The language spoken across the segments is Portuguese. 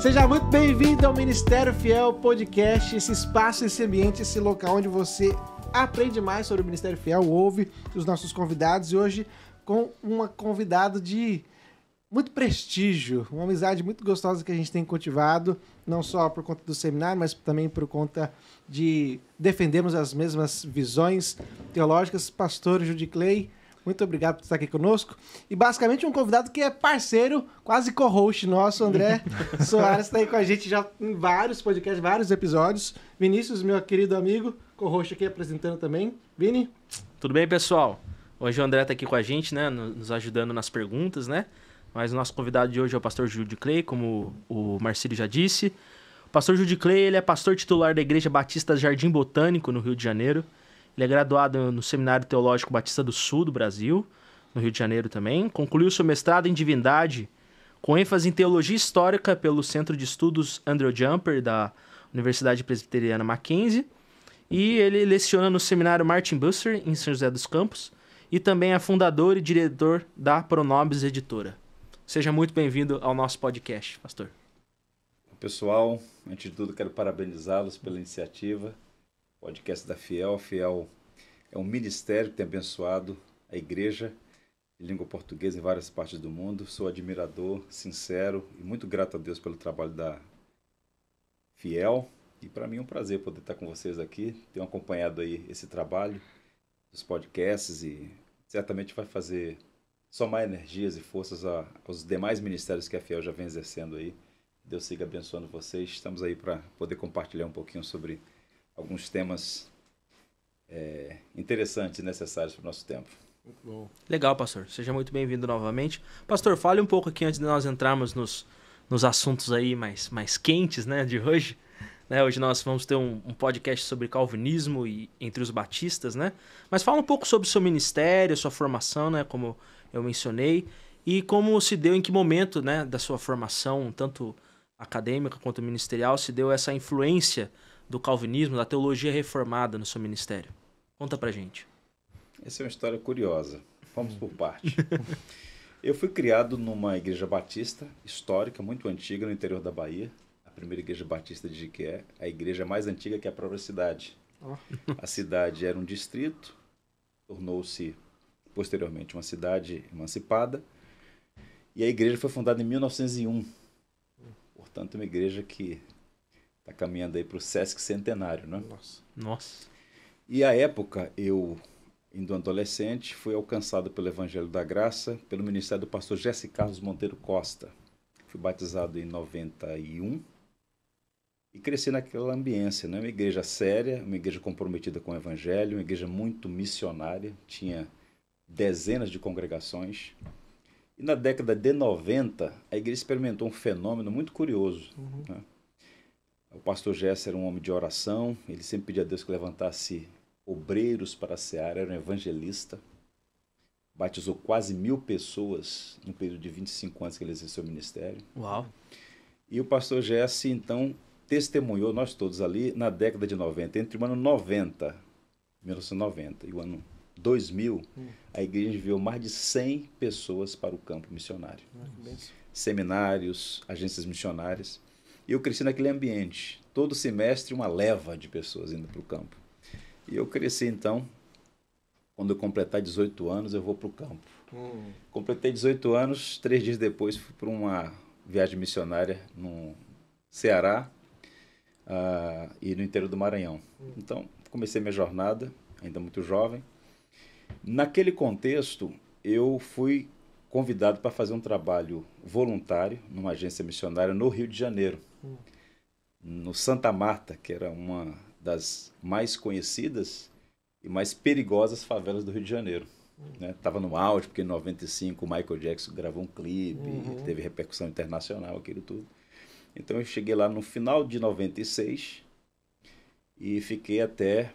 Seja muito bem-vindo ao Ministério Fiel Podcast, esse espaço, esse ambiente, esse local onde você aprende mais sobre o Ministério Fiel, ouve os nossos convidados e hoje com uma convidada de muito prestígio, uma amizade muito gostosa que a gente tem cultivado, não só por conta do seminário, mas também por conta de defendermos as mesmas visões teológicas. Pastor Judy Clay, muito obrigado por estar aqui conosco. E basicamente um convidado que é parceiro, quase co-host nosso, André Soares, está aí com a gente já em vários podcasts, vários episódios. Vinícius, meu querido amigo, co-host aqui apresentando também. Vini? Tudo bem, pessoal? Hoje o André está aqui com a gente, né, nos ajudando nas perguntas, né? Mas o nosso convidado de hoje é o pastor Júlio Clay, como o Marcílio já disse. O pastor Júlio Clay, ele é pastor titular da Igreja Batista Jardim Botânico, no Rio de Janeiro. Ele é graduado no Seminário Teológico Batista do Sul do Brasil, no Rio de Janeiro também. Concluiu seu mestrado em Divindade, com ênfase em Teologia Histórica pelo Centro de Estudos Andrew Jumper, da Universidade Presbiteriana Mackenzie. E ele leciona no Seminário Martin Busser, em São José dos Campos. E também é fundador e diretor da Pronobis Editora. Seja muito bem-vindo ao nosso podcast, pastor. Pessoal, antes de tudo, quero parabenizá-los pela iniciativa. Podcast da Fiel. A Fiel é um ministério que tem abençoado a igreja de língua portuguesa em várias partes do mundo. Sou admirador, sincero e muito grato a Deus pelo trabalho da Fiel. E para mim é um prazer poder estar com vocês aqui. Tenho acompanhado aí esse trabalho dos podcasts e certamente vai fazer somar energias e forças a, aos demais ministérios que a Fiel já vem exercendo aí. Deus siga abençoando vocês. Estamos aí para poder compartilhar um pouquinho sobre alguns temas é, interessantes e necessários para o nosso tempo. Legal, pastor. Seja muito bem-vindo novamente. Pastor, fale um pouco aqui antes de nós entrarmos nos, nos assuntos aí mais, mais quentes né, de hoje. Né, hoje nós vamos ter um, um, podcast sobre calvinismo e entre os batistas, né? Mas fala um pouco sobre o seu ministério, sua formação, né? Como eu mencionei, e como se deu, em que momento né, da sua formação, tanto acadêmica quanto ministerial, se deu essa influência do calvinismo, da teologia reformada no seu ministério. Conta pra gente. Essa é uma história curiosa. Vamos por parte. Eu fui criado numa igreja batista histórica, muito antiga, no interior da Bahia. A primeira igreja batista de Jiqué, a igreja mais antiga que a própria cidade. Oh. A cidade era um distrito, tornou-se posteriormente uma cidade emancipada. E a igreja foi fundada em 1901. Portanto, uma igreja que está caminhando aí para o Sesc Centenário, né? Nossa. Nossa. E a época, eu, indo adolescente, fui alcançado pelo Evangelho da Graça, pelo ministério do pastor Jesse Carlos Monteiro Costa. Fui batizado em 91 e cresci naquela ambiência, né? Uma igreja séria, uma igreja comprometida com o Evangelho, uma igreja muito missionária, tinha dezenas de congregações. E na década de 90, a igreja experimentou um fenômeno muito curioso. Uhum. Né? O pastor Jesse era um homem de oração, ele sempre pedia a Deus que levantasse obreiros para a seara, era um evangelista. Batizou quase mil pessoas no período de 25 anos que ele exerceu o ministério. Uau! E o pastor Jesse, então, testemunhou, nós todos ali, na década de 90, entre o ano 90, 1990, e o ano 2000, hum. a igreja enviou mais de 100 pessoas para o campo missionário. Ah, Seminários, agências missionárias. E eu cresci naquele ambiente. Todo semestre, uma leva de pessoas indo para o campo. E eu cresci, então, quando eu completar 18 anos, eu vou para o campo. Hum. Completei 18 anos, três dias depois fui para uma viagem missionária no Ceará uh, e no interior do Maranhão. Hum. Então, comecei minha jornada, ainda muito jovem. Naquele contexto, eu fui convidado para fazer um trabalho voluntário numa agência missionária no Rio de Janeiro, hum. no Santa Marta, que era uma das mais conhecidas e mais perigosas favelas do Rio de Janeiro. Estava hum. né? no auge, porque em 95 o Michael Jackson gravou um clipe, uhum. teve repercussão internacional, aquilo tudo. Então eu cheguei lá no final de 96 e fiquei até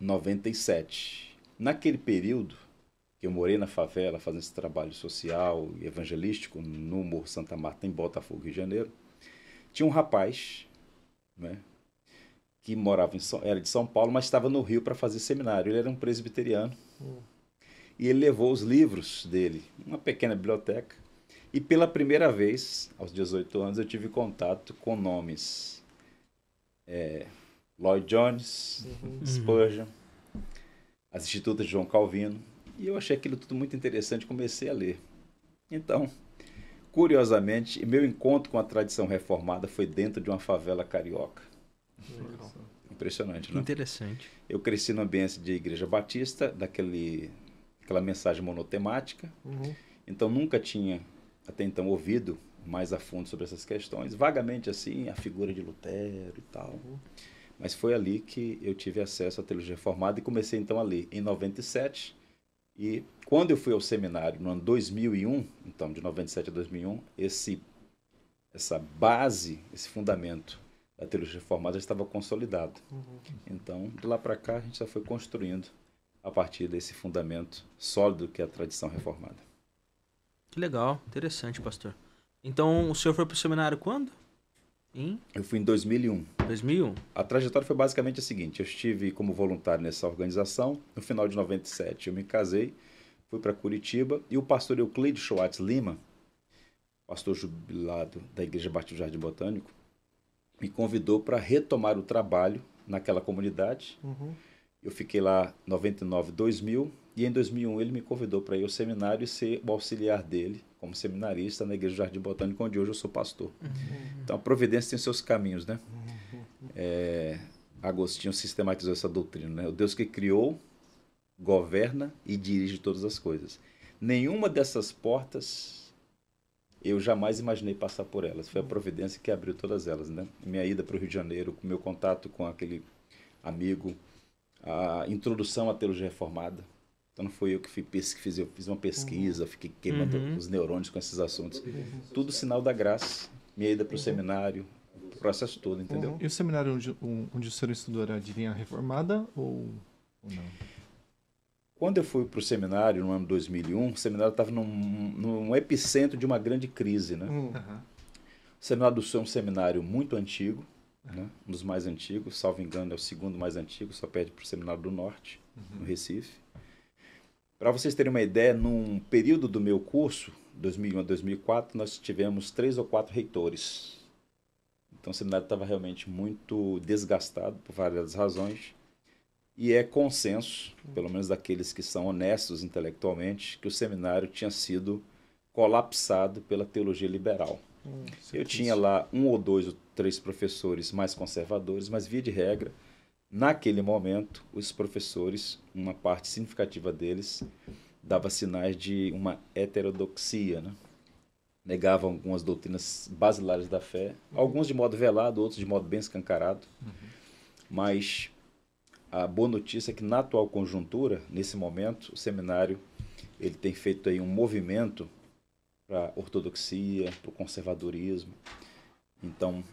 97. Naquele período que eu morei na favela fazendo esse trabalho social e evangelístico no Morro Santa Marta, em Botafogo, Rio de Janeiro, tinha um rapaz né, que morava em São, era de São Paulo, mas estava no Rio para fazer seminário. Ele era um presbiteriano. Hum. E ele levou os livros dele, uma pequena biblioteca, E pela primeira vez, aos 18 anos, eu tive contato com nomes é, Lloyd Jones, uhum. Spurgeon, as Institutas de João Calvino, e eu achei aquilo tudo muito interessante, comecei a ler. Então, curiosamente, meu encontro com a tradição reformada foi dentro de uma favela carioca. Impressionante, né? Interessante. Eu cresci no ambiente de igreja batista, daquele, aquela mensagem monotemática. Uhum. Então nunca tinha até então ouvido mais a fundo sobre essas questões. Vagamente assim, a figura de Lutero e tal. Uhum. Mas foi ali que eu tive acesso à teologia reformada e comecei então a ler em 97. E quando eu fui ao seminário no ano 2001, então de 97 a 2001, esse essa base, esse fundamento a teologia reformada já estava consolidado. Uhum. Então, de lá para cá, a gente já foi construindo a partir desse fundamento sólido que é a tradição reformada. Que legal, interessante, pastor. Então, o senhor foi para o seminário quando? Em? Eu fui em 2001. 2001. A trajetória foi basicamente a seguinte: eu estive como voluntário nessa organização. No final de 97, eu me casei, fui para Curitiba e o pastor Euclides Schwartz Lima, pastor jubilado da Igreja Batista do Jardim Botânico, me convidou para retomar o trabalho naquela comunidade. Uhum. Eu fiquei lá 99, 2000 e em 2001 ele me convidou para ir ao seminário e ser o auxiliar dele como seminarista na Igreja do Jardim Botânico, onde hoje eu sou pastor. Uhum. Então a providência tem seus caminhos, né? É, Agostinho sistematizou essa doutrina, né? O Deus que criou, governa e dirige todas as coisas. Nenhuma dessas portas eu jamais imaginei passar por elas. Foi a providência que abriu todas elas, né? Minha ida para o Rio de Janeiro, meu contato com aquele amigo, a introdução à teologia reformada. Então não foi eu que fiz, fiz, eu fiz uma pesquisa, uhum. fiquei queimando uhum. os neurônios com esses assuntos. Uhum. Tudo sinal da graça. Minha ida para o uhum. seminário, o processo todo, entendeu? E o seminário onde, onde o senhor estudou era de linha reformada ou, ou não? Quando eu fui para o seminário no ano 2001, o seminário estava num, num, epicentro de uma grande crise. Né? Uhum. O Seminário do Sul é um seminário muito antigo, né? um dos mais antigos, salvo engano, é o segundo mais antigo, só pede para o Seminário do Norte, uhum. no Recife. Para vocês terem uma ideia, num período do meu curso, 2001 a 2004, nós tivemos três ou quatro reitores. Então o seminário estava realmente muito desgastado por várias razões. E é consenso, pelo menos daqueles que são honestos intelectualmente, que o seminário tinha sido colapsado pela teologia liberal. Hum, Eu tinha lá um ou dois ou três professores mais conservadores, mas via de regra, naquele momento, os professores, uma parte significativa deles, dava sinais de uma heterodoxia, né? negavam algumas doutrinas basilares da fé, alguns de modo velado, outros de modo bem escancarado, uhum. mas a boa notícia é que na atual conjuntura, nesse momento, o seminário ele tem feito aí um movimento para ortodoxia, para o conservadorismo. Então,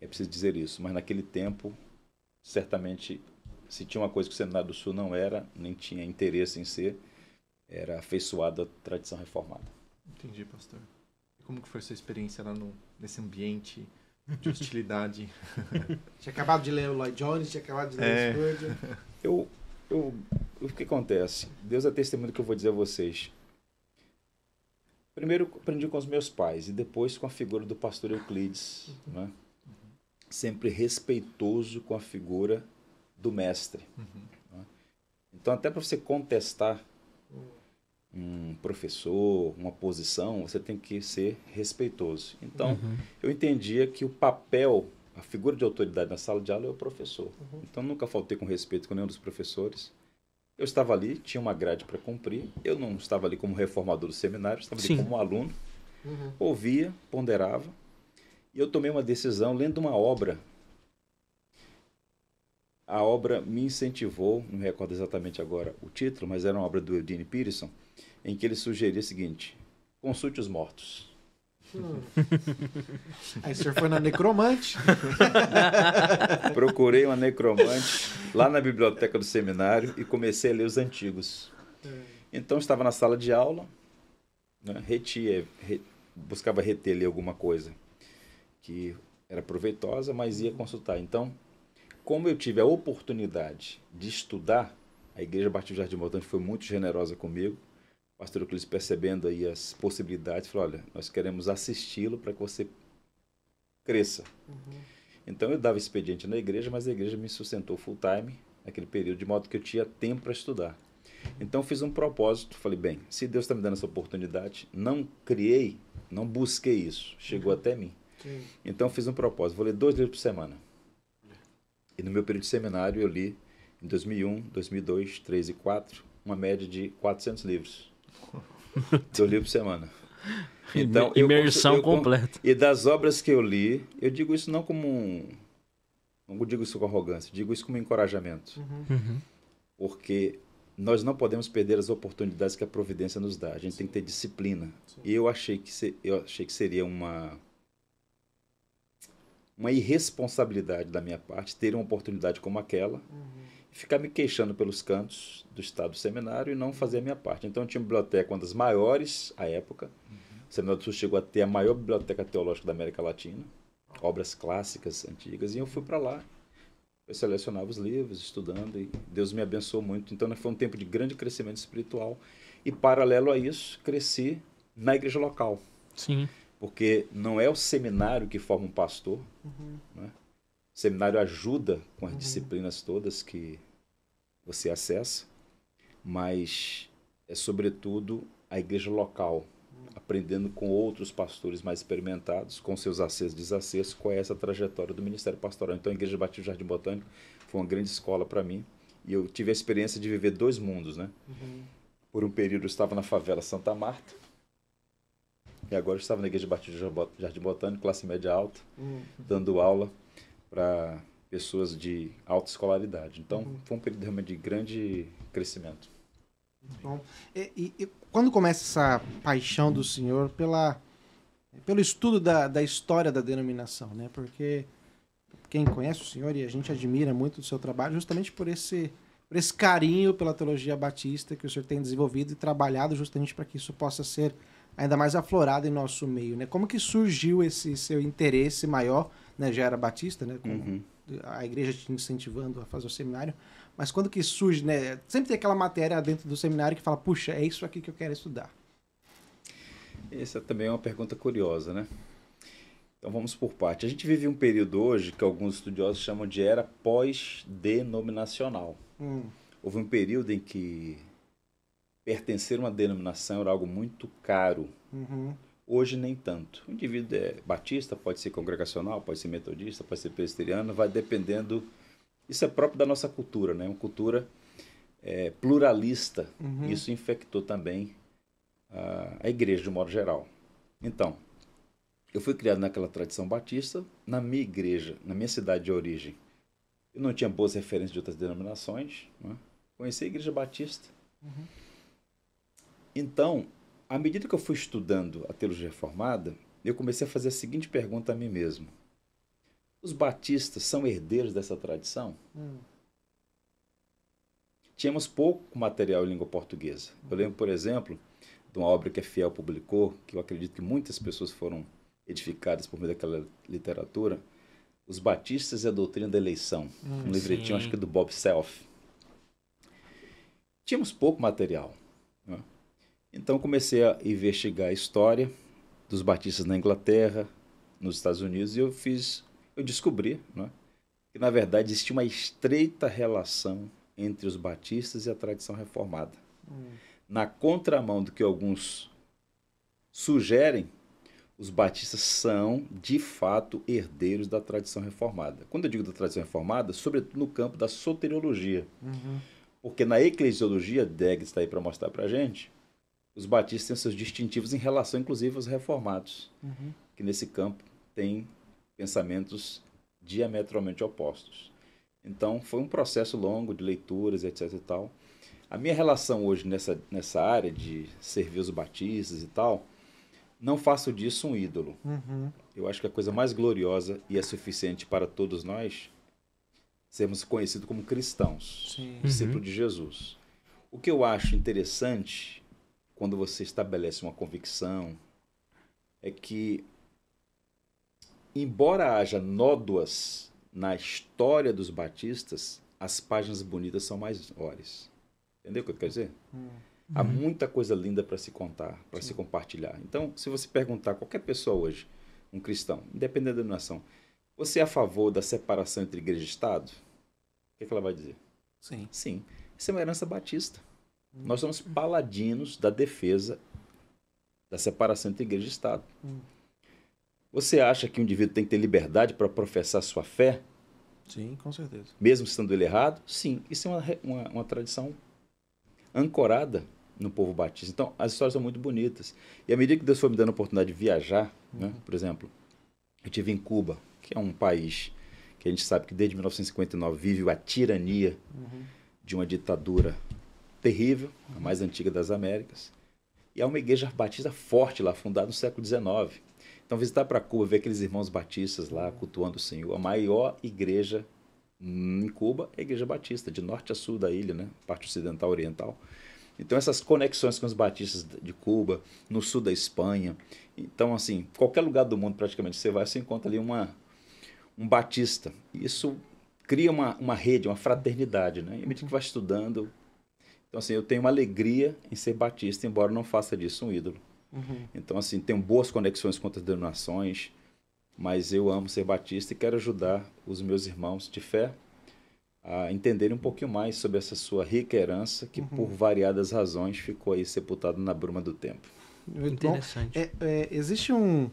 é preciso dizer isso. Mas naquele tempo, certamente, se tinha uma coisa que o Seminário do Sul não era, nem tinha interesse em ser, era afeiçoado à tradição reformada. Entendi, pastor. E como que foi a sua experiência lá no, nesse ambiente de hostilidade. tinha acabado de ler o Lloyd Jones, tinha acabado de ler é. o Spurgeon. Eu, eu, o que acontece? Deus é testemunho que eu vou dizer a vocês. Primeiro aprendi com os meus pais e depois com a figura do pastor Euclides, uhum. né? Sempre respeitoso com a figura do mestre. Uhum. Né? Então, até para você contestar um professor, uma posição, você tem que ser respeitoso. Então, uhum. eu entendia que o papel, a figura de autoridade na sala de aula é o professor. Uhum. Então, nunca faltei com respeito com nenhum dos professores. Eu estava ali, tinha uma grade para cumprir. Eu não estava ali como reformador do seminário, estava ali Sim. como aluno. Uhum. Ouvia, ponderava. E eu tomei uma decisão lendo uma obra. A obra me incentivou, não me recordo exatamente agora o título, mas era uma obra do Eugene Peterson, em que ele sugeria o seguinte: consulte os mortos. Hum. Aí o senhor foi na necromante. Procurei uma necromante lá na biblioteca do seminário e comecei a ler os antigos. É. Então estava na sala de aula, né, retia, re, buscava reter ali alguma coisa que era proveitosa, mas ia consultar. Então, como eu tive a oportunidade de estudar, a Igreja Batista de Jardim Montante foi muito generosa comigo pastor Euclides percebendo aí as possibilidades, falou, olha, nós queremos assisti-lo para que você cresça. Uhum. Então eu dava expediente na igreja, mas a igreja me sustentou full time naquele período, de modo que eu tinha tempo para estudar. Então fiz um propósito, falei, bem, se Deus está me dando essa oportunidade, não criei, não busquei isso, chegou uhum. até mim. Sim. Então fiz um propósito, vou ler dois livros por semana. E no meu período de seminário eu li em 2001, 2002, 2003 e 2004 uma média de 400 livros. dois livros por semana. Então, Imersão eu, eu, completa. E das obras que eu li, eu digo isso não como um. Não digo isso com arrogância, digo isso como encorajamento. Uhum. uhum. Porque nós não podemos perder as oportunidades que a providência nos dá. A gente Sim. tem que ter disciplina. Sim. E eu achei que se, eu achei que seria uma uma irresponsabilidade da minha parte ter uma oportunidade como aquela uhum. e ficar me queixando pelos cantos do estado do seminário e não fazer a minha parte. Então eu tinha uma biblioteca uma das maiores à época. Uhum. O Seminário do Sul chegou a ter a maior biblioteca teológica da América Latina, obras clássicas antigas, e eu fui para lá eu selecionava os livros, estudando, e Deus me abençoou muito. Então, foi um tempo de grande crescimento espiritual. E, paralelo a isso, cresci na igreja local. Sim. Porque não é o seminário que forma um pastor. Uhum. Né? O seminário ajuda com as uhum. disciplinas todas que você acessa, mas é, sobretudo, a igreja local aprendendo com outros pastores mais experimentados, com seus acessos e desacessos, qual é essa trajetória do ministério pastoral. Então, a Igreja Batista Jardim Botânico foi uma grande escola para mim. E eu tive a experiência de viver dois mundos, né? Uhum. Por um período eu estava na favela Santa Marta, e agora eu estava na Igreja Batista Jardim Botânico, classe média alta, uhum. dando aula para pessoas de alta escolaridade. Então, uhum. foi um período realmente de grande crescimento. Bom, e, e, quando começa essa paixão do senhor pela, pelo estudo da, da história da denominação, né? Porque quem conhece o senhor e a gente admira muito o seu trabalho justamente por esse, por esse carinho pela teologia batista que o senhor tem desenvolvido e trabalhado justamente para que isso possa ser ainda mais aflorado em nosso meio, né? Como que surgiu esse seu interesse maior, né? Já era batista, né? Com uhum. A igreja te incentivando a fazer o seminário, mas quando que surge, né? Sempre tem aquela matéria dentro do seminário que fala, puxa, é isso aqui que eu quero estudar. Essa também é uma pergunta curiosa, né? Então vamos por parte. A gente vive um período hoje que alguns estudiosos chamam de era pós-denominacional. Hum. Houve um período em que pertencer a uma denominação era algo muito caro. Uhum. Hoje nem tanto. O indivíduo é batista, pode ser congregacional, pode ser metodista, pode ser presbiteriano, vai dependendo isso é próprio da nossa cultura, né? Uma cultura é, pluralista. Uhum. Isso infectou também a, a igreja de um modo geral. Então, eu fui criado naquela tradição batista, na minha igreja, na minha cidade de origem. Eu não tinha boas referências de outras denominações. Né? Conheci a igreja batista. Uhum. Então, à medida que eu fui estudando a teologia reformada, eu comecei a fazer a seguinte pergunta a mim mesmo: os batistas são herdeiros dessa tradição? Hum. Tínhamos pouco material em língua portuguesa. Eu lembro, por exemplo, de uma obra que a Fiel publicou, que eu acredito que muitas pessoas foram edificadas por meio daquela literatura, Os Batistas e a Doutrina da Eleição. Hum, um livretinho, acho que é do Bob Self. Tínhamos pouco material. Então comecei a investigar a história dos batistas na Inglaterra, nos Estados Unidos, e eu fiz eu descobri né, que, na verdade, existia uma estreita relação entre os batistas e a tradição reformada. Hum. Na contramão do que alguns sugerem, os batistas são, de fato, herdeiros da tradição reformada. Quando eu digo da tradição reformada, sobretudo no campo da soteriologia. Uhum. Porque na eclesiologia, Deggs está aí para mostrar para a gente, os batistas têm seus distintivos em relação, inclusive, aos reformados, uhum. que nesse campo têm pensamentos diametralmente opostos. Então, foi um processo longo de leituras, etc e tal. A minha relação hoje nessa, nessa área de servir os batistas e tal, não faço disso um ídolo. Uhum. Eu acho que a coisa mais gloriosa e é suficiente para todos nós sermos conhecidos como cristãos, discípulos uhum. de Jesus. O que eu acho interessante quando você estabelece uma convicção é que embora haja nódoas na história dos batistas, as páginas bonitas são maiores. Entendeu o que eu quero dizer? Hum. Há muita coisa linda para se contar, para se compartilhar. Então, se você perguntar a qualquer pessoa hoje, um cristão, independente da denominação, você é a favor da separação entre igreja e Estado? O que, é que ela vai dizer? Sim. Sim. Isso é uma herança batista. Nós somos paladinos da defesa da separação entre igreja e Estado. Hum. Você acha que um indivíduo tem que ter liberdade para professar sua fé, Sim, com certeza. mesmo estando ele errado? Sim. Isso é uma, uma, uma tradição ancorada no povo batista. Então, as histórias são muito bonitas. E à medida que Deus foi me dando a oportunidade de viajar, né, por exemplo, eu tive em Cuba, que é um país que a gente sabe que desde 1959 vive a tirania de uma ditadura terrível, a mais antiga das Américas. E há uma igreja batista forte lá, fundada no século XIX. Então, visitar para Cuba, ver aqueles irmãos batistas lá cultuando o Senhor, a maior igreja em Cuba é a igreja batista, de norte a sul da ilha, né? parte ocidental oriental. Então, essas conexões com os batistas de Cuba, no sul da Espanha. Então, assim, qualquer lugar do mundo praticamente você vai, você encontra ali uma, um batista. Isso cria uma, uma rede, uma fraternidade, né? E à medida que vai estudando. Então, assim, eu tenho uma alegria em ser batista, embora não faça disso um ídolo. Então, assim, tenho boas conexões com outras denominações, mas eu amo ser batista e quero ajudar os meus irmãos de fé a entenderem um pouquinho mais sobre essa sua rica herança que, por variadas razões, ficou aí sepultada na bruma do tempo. Muito bom. Interessante. É, é, existe um,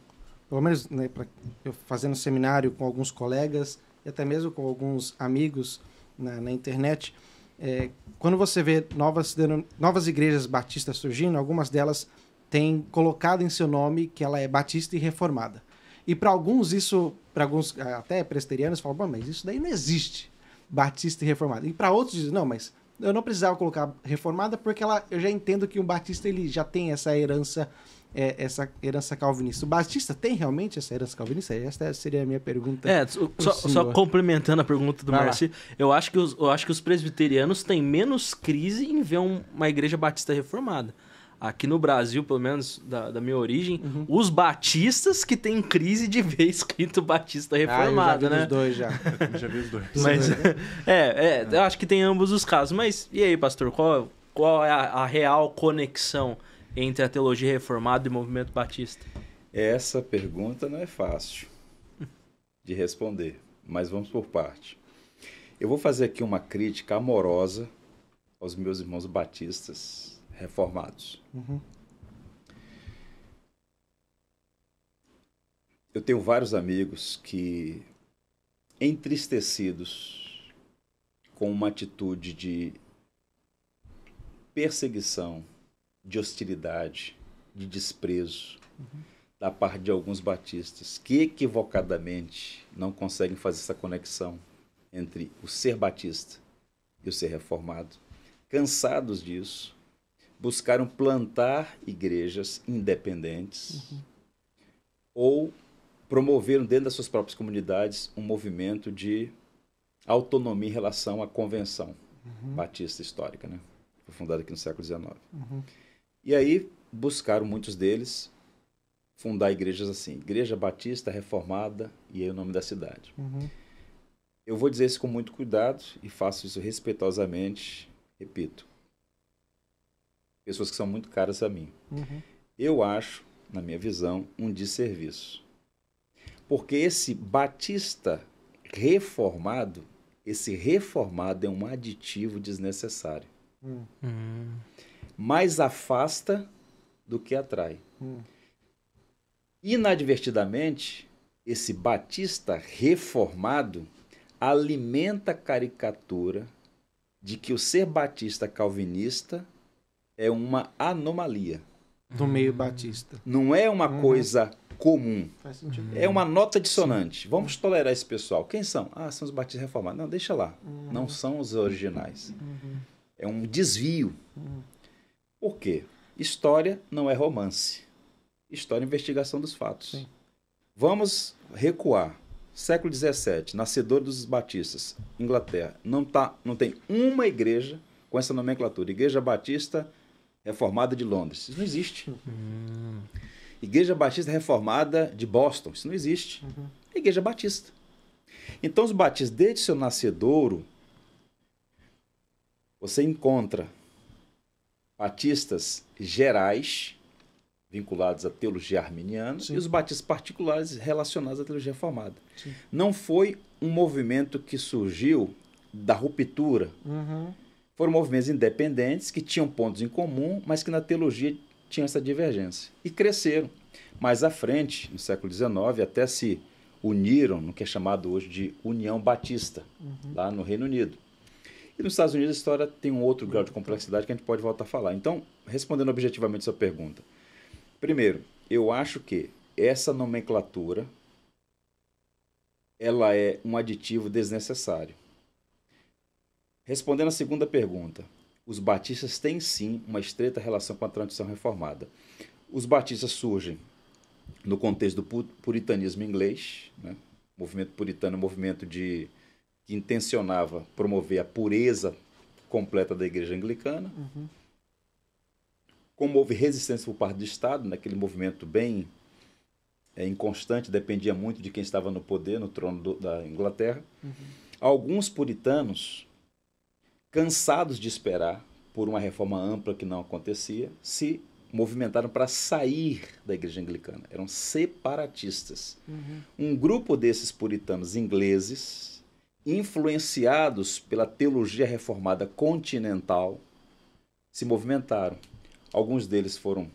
pelo menos né, pra- eu fazendo seminário com alguns colegas e até mesmo com alguns amigos na, na internet, é, quando você vê novas, novas igrejas batistas surgindo, algumas delas têm colocado em seu nome que ela é batista e reformada. E para alguns isso, para alguns até presbiterianos, falam, "Bom, mas isso daí não existe, batista e reformada. E para outros dizem, não, mas eu não precisava colocar reformada porque ela, eu já entendo que um batista ele já tem essa herança é, essa herança calvinista. O batista tem realmente essa herança calvinista? Essa seria a minha pergunta. É, só, só- complementando a pergunta do. Marci, eu acho, que os, eu acho que os presbiterianos têm menos crise em ver um- uma igreja batista reformada. Aqui no Brasil, pelo menos da, da minha origem, Uhum. os batistas que têm crise de ver escrito batista Ah, eu já reformado, vi né? os dois já. Já vi os dois. Mas, é, é, eu acho que tem ambos os casos. Mas e aí, pastor, qual, qual é a, a real conexão entre a teologia reformada e o movimento batista? Essa pergunta não é fácil de responder, mas vamos por parte. Eu vou fazer aqui uma crítica amorosa aos meus irmãos batistas reformados. Uhum. Eu tenho vários amigos que, entristecidos com uma atitude de perseguição, de hostilidade, de desprezo da parte de alguns batistas que equivocadamente não conseguem fazer essa conexão entre o ser batista e o ser reformado. Cansados disso, buscaram plantar igrejas independentes ou promoveram dentro das suas próprias comunidades um movimento de autonomia em relação à convenção batista histórica, né? Foi fundada aqui no século XIX. Uhum. E aí buscaram muitos deles fundar igrejas assim, Igreja Batista Reformada e aí o nome da cidade. Uhum. Eu vou dizer isso com muito cuidado e faço isso respeitosamente, repito. Pessoas que são muito caras a mim. Uhum. Eu acho, na minha visão, um desserviço. Porque esse batista reformado, esse reformado é um aditivo desnecessário. Uhum. Hum, Mais afasta do que atrai. Hum. Inadvertidamente, esse batista reformado alimenta a caricatura de que o ser batista calvinista é uma anomalia. Do meio batista. Não é uma Uhum. coisa comum. Faz sentido. É uma nota dissonante. Vamos tolerar esse pessoal. Quem são? Ah, são os batistas reformados. Não, deixa lá. Não são os originais. Uhum. É um desvio. Uhum. Por quê? História não é romance. História é investigação dos fatos. Sim. Vamos recuar. Século XVII, nascedor dos batistas, Inglaterra. Não, tá, não tem uma igreja com essa nomenclatura. Igreja Batista Reformada de Londres. Isso não existe. hum. Igreja Batista Reformada de Boston. Isso não existe. É Igreja Batista. Então, os batistas, desde seu nascedouro, você encontra batistas gerais, vinculados à teologia arminiana, Sim. e os batistas particulares relacionados à teologia reformada. Sim. Não foi um movimento que surgiu da ruptura. Uhum. Foram movimentos independentes que tinham pontos em comum, mas que na teologia tinham essa divergência. E cresceram. Mais à frente, no século XIX, até se uniram no que é chamado hoje de União Batista, lá no Reino Unido. E nos Estados Unidos a história tem um outro grau de complexidade que a gente pode voltar a falar. Então, respondendo objetivamente sua pergunta. Primeiro, eu acho que essa nomenclatura ela é um aditivo desnecessário. Respondendo à segunda pergunta, os batistas têm sim uma estreita relação com a tradição reformada. Os batistas surgem no contexto do pu- puritanismo inglês, né? movimento puritano movimento de que intencionava promover a pureza completa da igreja anglicana. Uhum. Como houve resistência por parte do Estado, naquele movimento bem é, inconstante, dependia muito de quem estava no poder, no trono do- da Inglaterra. Alguns puritanos, cansados de esperar por uma reforma ampla que não acontecia, se movimentaram para sair da igreja anglicana. Eram separatistas. Uhum. Um grupo desses puritanos ingleses, influenciados pela teologia reformada continental, se movimentaram. Alguns deles foram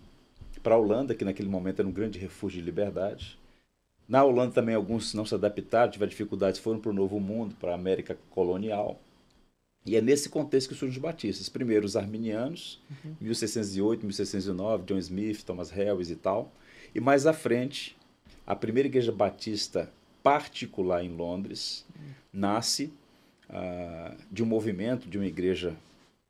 para a Holanda, que naquele momento era um grande refúgio de liberdade. Na Holanda também alguns não se adaptaram, tiveram dificuldades, foram para o Novo Mundo, para a América colonial. E é nesse contexto que surgem os batistas. Primeiro os arminianos, 1608, 1609, John Smith, Thomas Harris e tal. E mais à frente, a primeira igreja batista particular em Londres nasce ah, de um movimento, de uma igreja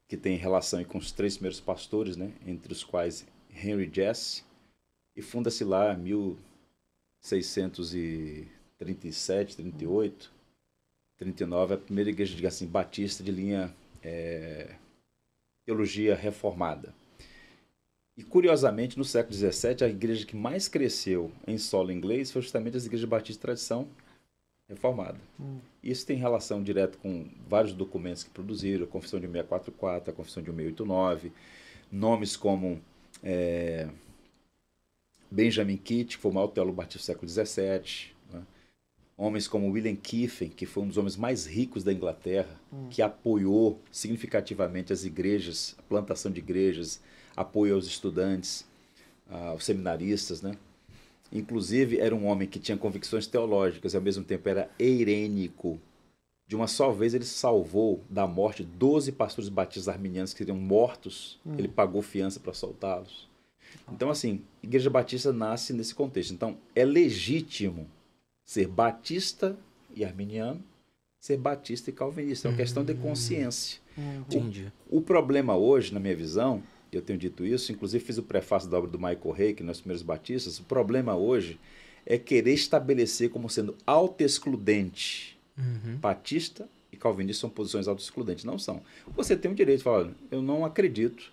que tem relação com os três primeiros pastores, né, entre os quais Henry Jesse, e funda-se lá em 1637, 38, 39, a primeira igreja, diga assim, batista de linha eh, teologia reformada. E curiosamente, no século XVII, a igreja que mais cresceu em solo inglês foi justamente as igrejas batistas de tradição reformada. Hum. Isso tem relação direta com vários documentos que produziram, a Confissão de 1644, a Confissão de 1689, nomes como eh, Benjamin Kitt, que foi o maior teólogo batista do século XVII, né? homens como William Kiffen, que foi um dos homens mais ricos da Inglaterra, Hum. que apoiou significativamente as igrejas, a plantação de igrejas, apoio aos estudantes, ah, aos seminaristas, né? Inclusive, era um homem que tinha convicções teológicas e, ao mesmo tempo, era eirênico. De uma só vez, ele salvou da morte 12 pastores batistas arminianos que seriam mortos. Hum. Ele pagou fiança para soltá-los. Então, assim, Igreja Batista nasce nesse contexto. Então, é legítimo ser batista e arminiano, ser batista e calvinista. É uma questão de consciência. Uhum. Entendi. O problema hoje, na minha visão, eu tenho dito isso, inclusive fiz o prefácio da obra do Michael Reik, nos primeiros batistas, o problema hoje é querer estabelecer como sendo auto-excludente. Uhum. Batista e calvinista são posições auto-excludentes. Não são. Você tem o direito de falar, "Olha, eu não acredito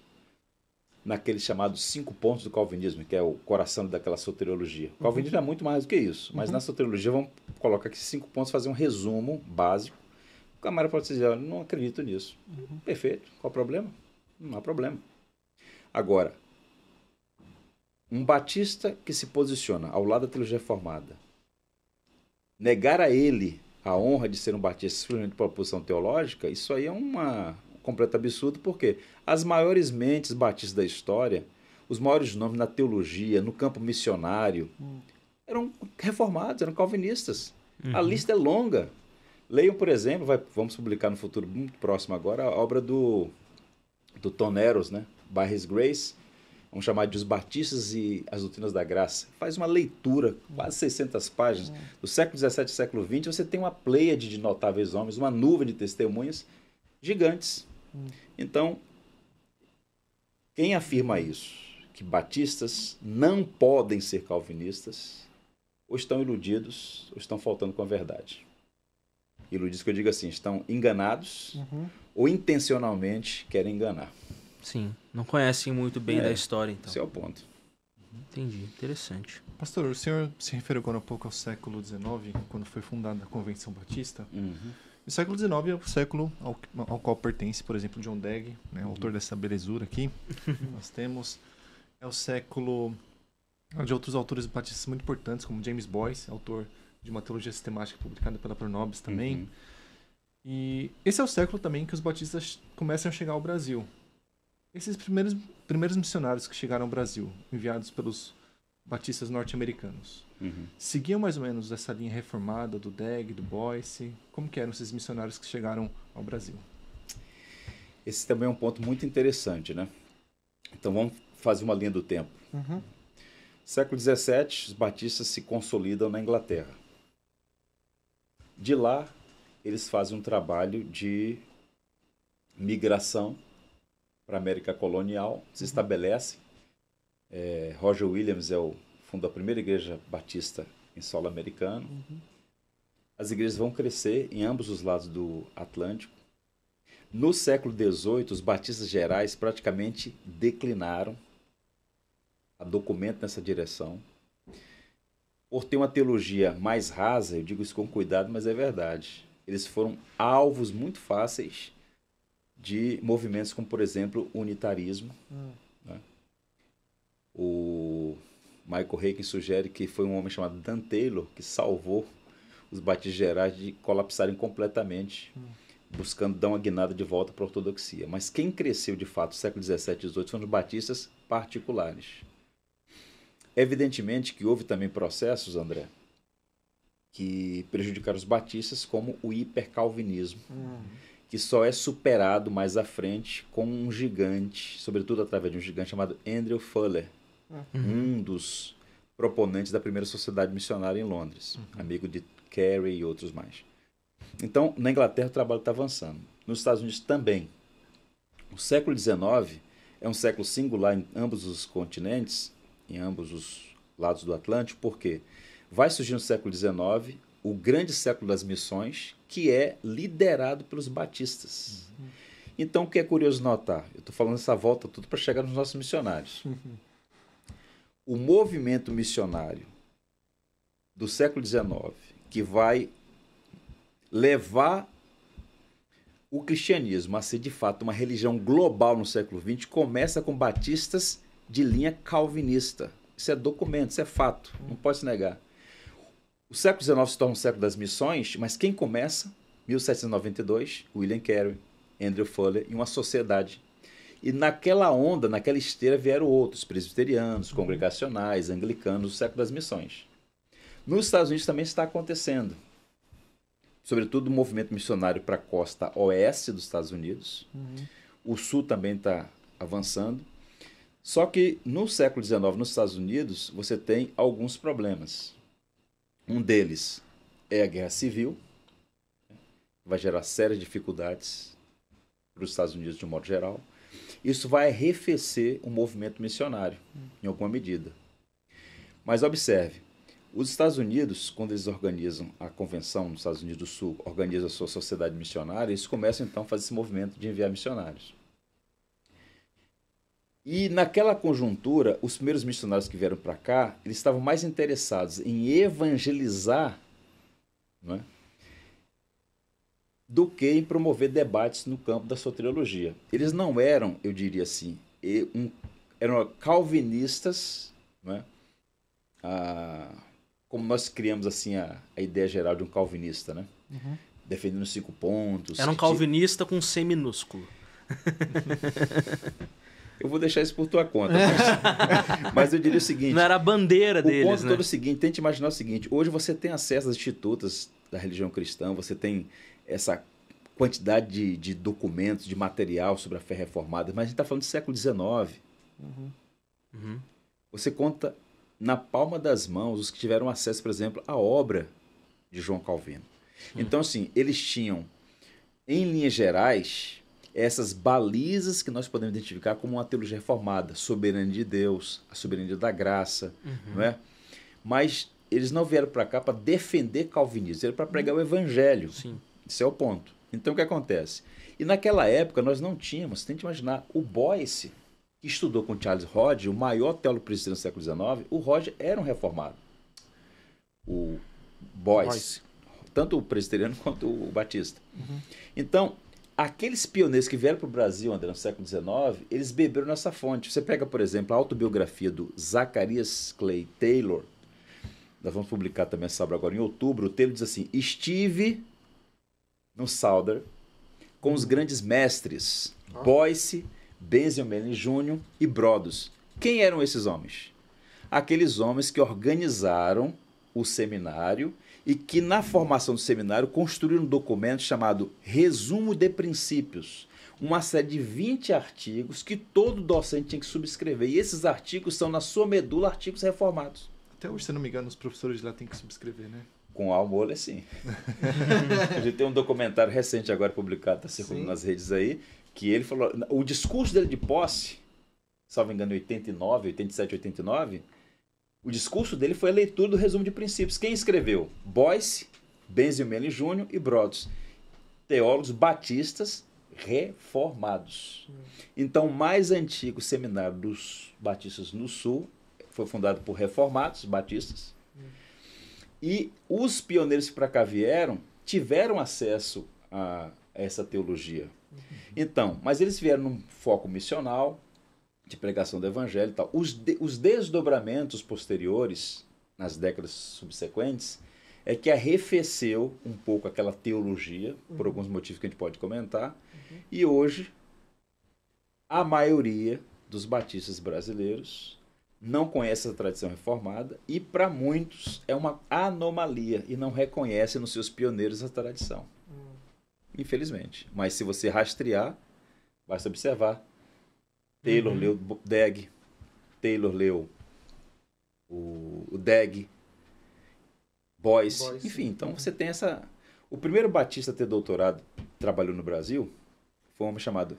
naqueles chamados cinco pontos do calvinismo, que é o coração daquela soteriologia. O calvinismo é muito mais do que isso, mas na soteriologia vamos colocar aqui cinco pontos, fazer um resumo básico. O camarada pode dizer, "Olha, não acredito nisso. Perfeito. Qual o problema? Não há problema. Agora, um batista que se posiciona ao lado da teologia reformada, negar a ele a honra de ser um batista simplesmente por posição teológica, isso aí é uma um completo absurdo, porque as maiores mentes batistas da história, os maiores nomes na teologia, no campo missionário, eram reformados, eram calvinistas. A lista é longa. Leiam, por exemplo, vai- vamos publicar no futuro muito próximo agora, a obra do, do Tom Eros, né? By His Grace, vamos chamar de Os Batistas e as Doutrinas da Graça. Faz uma leitura, quase 600 páginas, do século XVII e século XX, você tem uma pleiade de notáveis homens, uma nuvem de testemunhas gigantes. Então, quem afirma isso, que batistas não podem ser calvinistas, ou estão iludidos, ou estão faltando com a verdade. Iludidos que eu digo assim, estão enganados Uhum. Ou intencionalmente querem enganar. Sim. Não conhecem muito bem É. da história, então. Esse é o ponto. Entendi. Interessante. Pastor, o senhor se referiu agora um pouco ao século XIX, quando foi fundada a Convenção Batista. Uhum. O século XIX é o século ao, ao qual pertence, por exemplo, John Dagg, né, autor dessa belezura aqui. Nós temos é o século de outros autores batistas muito importantes, como James Boyce, autor de uma teologia sistemática publicada pela Pronobis também. Uhum. E esse é o século também que os batistas começam a chegar ao Brasil. Esses primeiros, primeiros missionários que chegaram ao Brasil, enviados pelos batistas norte-americanos, Uhum. seguiam mais ou menos essa linha reformada do Degg, do Boyce? Como que eram esses missionários que chegaram ao Brasil? Esse também é um ponto muito interessante, né? Então vamos fazer uma linha do tempo. Uhum. Século XVII, os batistas se consolidam na Inglaterra. De lá, eles fazem um trabalho de migração para a América colonial, se estabelecem. É, Roger Williams é o fundo da primeira igreja batista em solo americano. As igrejas vão crescer em ambos os lados do Atlântico. No século XVIII, os batistas gerais praticamente declinaram. Há documento nessa direção. Por ter uma teologia mais rasa, eu digo isso com cuidado, mas é verdade. Eles foram alvos muito fáceis de movimentos como, por exemplo, o unitarismo. Hum. né? O Michael Reagan sugere que foi um homem chamado Dan Taylor que salvou os batistas gerais de colapsarem completamente, buscando dar uma guinada de volta para a ortodoxia. Mas quem cresceu de fato no século XVII e XVIII foram os batistas particulares. Evidentemente que houve também processos, André, que prejudicaram os batistas, como o hipercalvinismo, Hum. que só é superado mais à frente com um gigante, sobretudo através de um gigante chamado Andrew Fuller, um dos proponentes da primeira sociedade missionária em Londres, amigo de Carey e outros mais. Então, na Inglaterra o trabalho está avançando. Nos Estados Unidos também. O século XIX é um século singular em ambos os continentes, em ambos os lados do Atlântico, porque vai surgir no século XIX o grande século das missões, que é liderado pelos batistas. Então, o que é curioso notar? Eu estou falando essa volta tudo para chegar nos nossos missionários. O movimento missionário do século XIX, que vai levar o cristianismo a ser de fato uma religião global no século XX, começa com batistas de linha calvinista. Isso é documento, isso é fato, não pode se negar. O século XIX se torna um século das missões, mas quem começa? 1792, William Carey, Andrew Fuller e uma sociedade. E naquela onda, naquela esteira, vieram outros, presbiterianos, congregacionais, anglicanos, o século das missões. Nos Estados Unidos também está acontecendo. Sobretudo o movimento missionário para a costa oeste dos Estados Unidos. O sul também está avançando. Só que no século XIX, nos Estados Unidos, você tem alguns problemas. Um deles é a guerra civil, vai gerar sérias dificuldades para os Estados Unidos de um modo geral. Isso vai arrefecer o movimento missionário, em alguma medida. Mas observe, os Estados Unidos, quando eles organizam a convenção nos Estados Unidos do Sul, organizam a sua sociedade missionária, eles começam então a fazer esse movimento de enviar missionários. E naquela conjuntura, os primeiros missionários que vieram para cá, eles estavam mais interessados em evangelizar não é? do que em promover debates no campo da soteriologia. Eles não eram, eu diria assim, eram calvinistas, não é? Ah, como nós criamos assim a, a ideia geral de um calvinista, né? Defendendo os cinco pontos. Era um calvinista com C minúsculo. Eu vou deixar isso por tua conta. Mas, mas eu diria o seguinte: Não era a bandeira o deles, ponto né? todo é o seguinte: tente imaginar o seguinte. Hoje você tem acesso às institutas da religião cristã, você tem essa quantidade de, de documentos, de material sobre a fé reformada, mas a gente está falando do século XIX. Uhum. Você conta na palma das mãos os que tiveram acesso, por exemplo, à obra de João Calvino. Então, assim, eles tinham, em linhas gerais, essas balizas que nós podemos identificar como uma teologia reformada, soberania de Deus, a soberania da graça, não é? Mas eles não vieram para cá para defender calvinismo, vieram para pregar o evangelho. Sim. Esse é o ponto. Então o que acontece? E naquela época nós não tínhamos, tente imaginar, o Boyce, que estudou com Charles Hodge, o maior teólogo presbiteriano do século XIX, o Hodge era um reformado. O Boyce, Boyce. tanto o presbiteriano quanto o batista. Então, aqueles pioneiros que vieram para o Brasil, André, no século XIX, eles beberam nessa fonte. Você pega, por exemplo, a autobiografia do Zacarias Clay Taylor, nós vamos publicar também essa obra agora em outubro, o Taylor diz assim, estive no Sauder com os grandes mestres Boyce, Benjamin Mellin Jr. e Brodos. Quem eram esses homens? Aqueles homens que organizaram o seminário e que na formação do seminário construíram um documento chamado Resumo de Princípios, uma série de 20 artigos que todo docente tinha que subscrever. E esses artigos são, na sua medula, artigos reformados. Até hoje, se não me engano, os professores lá têm que subscrever, né? Com almoço, sim. a gente tem um documentário recente agora publicado, está circulando Sim. nas redes aí, que ele falou. O discurso dele de posse, salvo engano, em 89, 87, 89, o discurso dele foi a leitura do resumo de princípios. Quem escreveu? Boyce, Benjamin Mellin Jr. e Broads. Teólogos batistas reformados. Então, o mais antigo seminário dos batistas no Sul foi fundado por reformados batistas. E os pioneiros que para cá vieram tiveram acesso a essa teologia. Então, mas eles vieram num foco missional, de pregação do evangelho e tal. Os, de- os desdobramentos posteriores, nas décadas subsequentes, é que arrefeceu um pouco aquela teologia, por alguns motivos que a gente pode comentar, e hoje a maioria dos batistas brasileiros não conhece essa tradição reformada e para muitos é uma anomalia e não reconhece nos seus pioneiros essa tradição. Infelizmente. Mas se você rastrear, basta observar. Taylor leu Bo- Deg, Taylor leu o, o Deg, Boyce, Boyce. enfim, então você tem essa. O primeiro batista a ter doutorado trabalhou no Brasil foi um homem chamado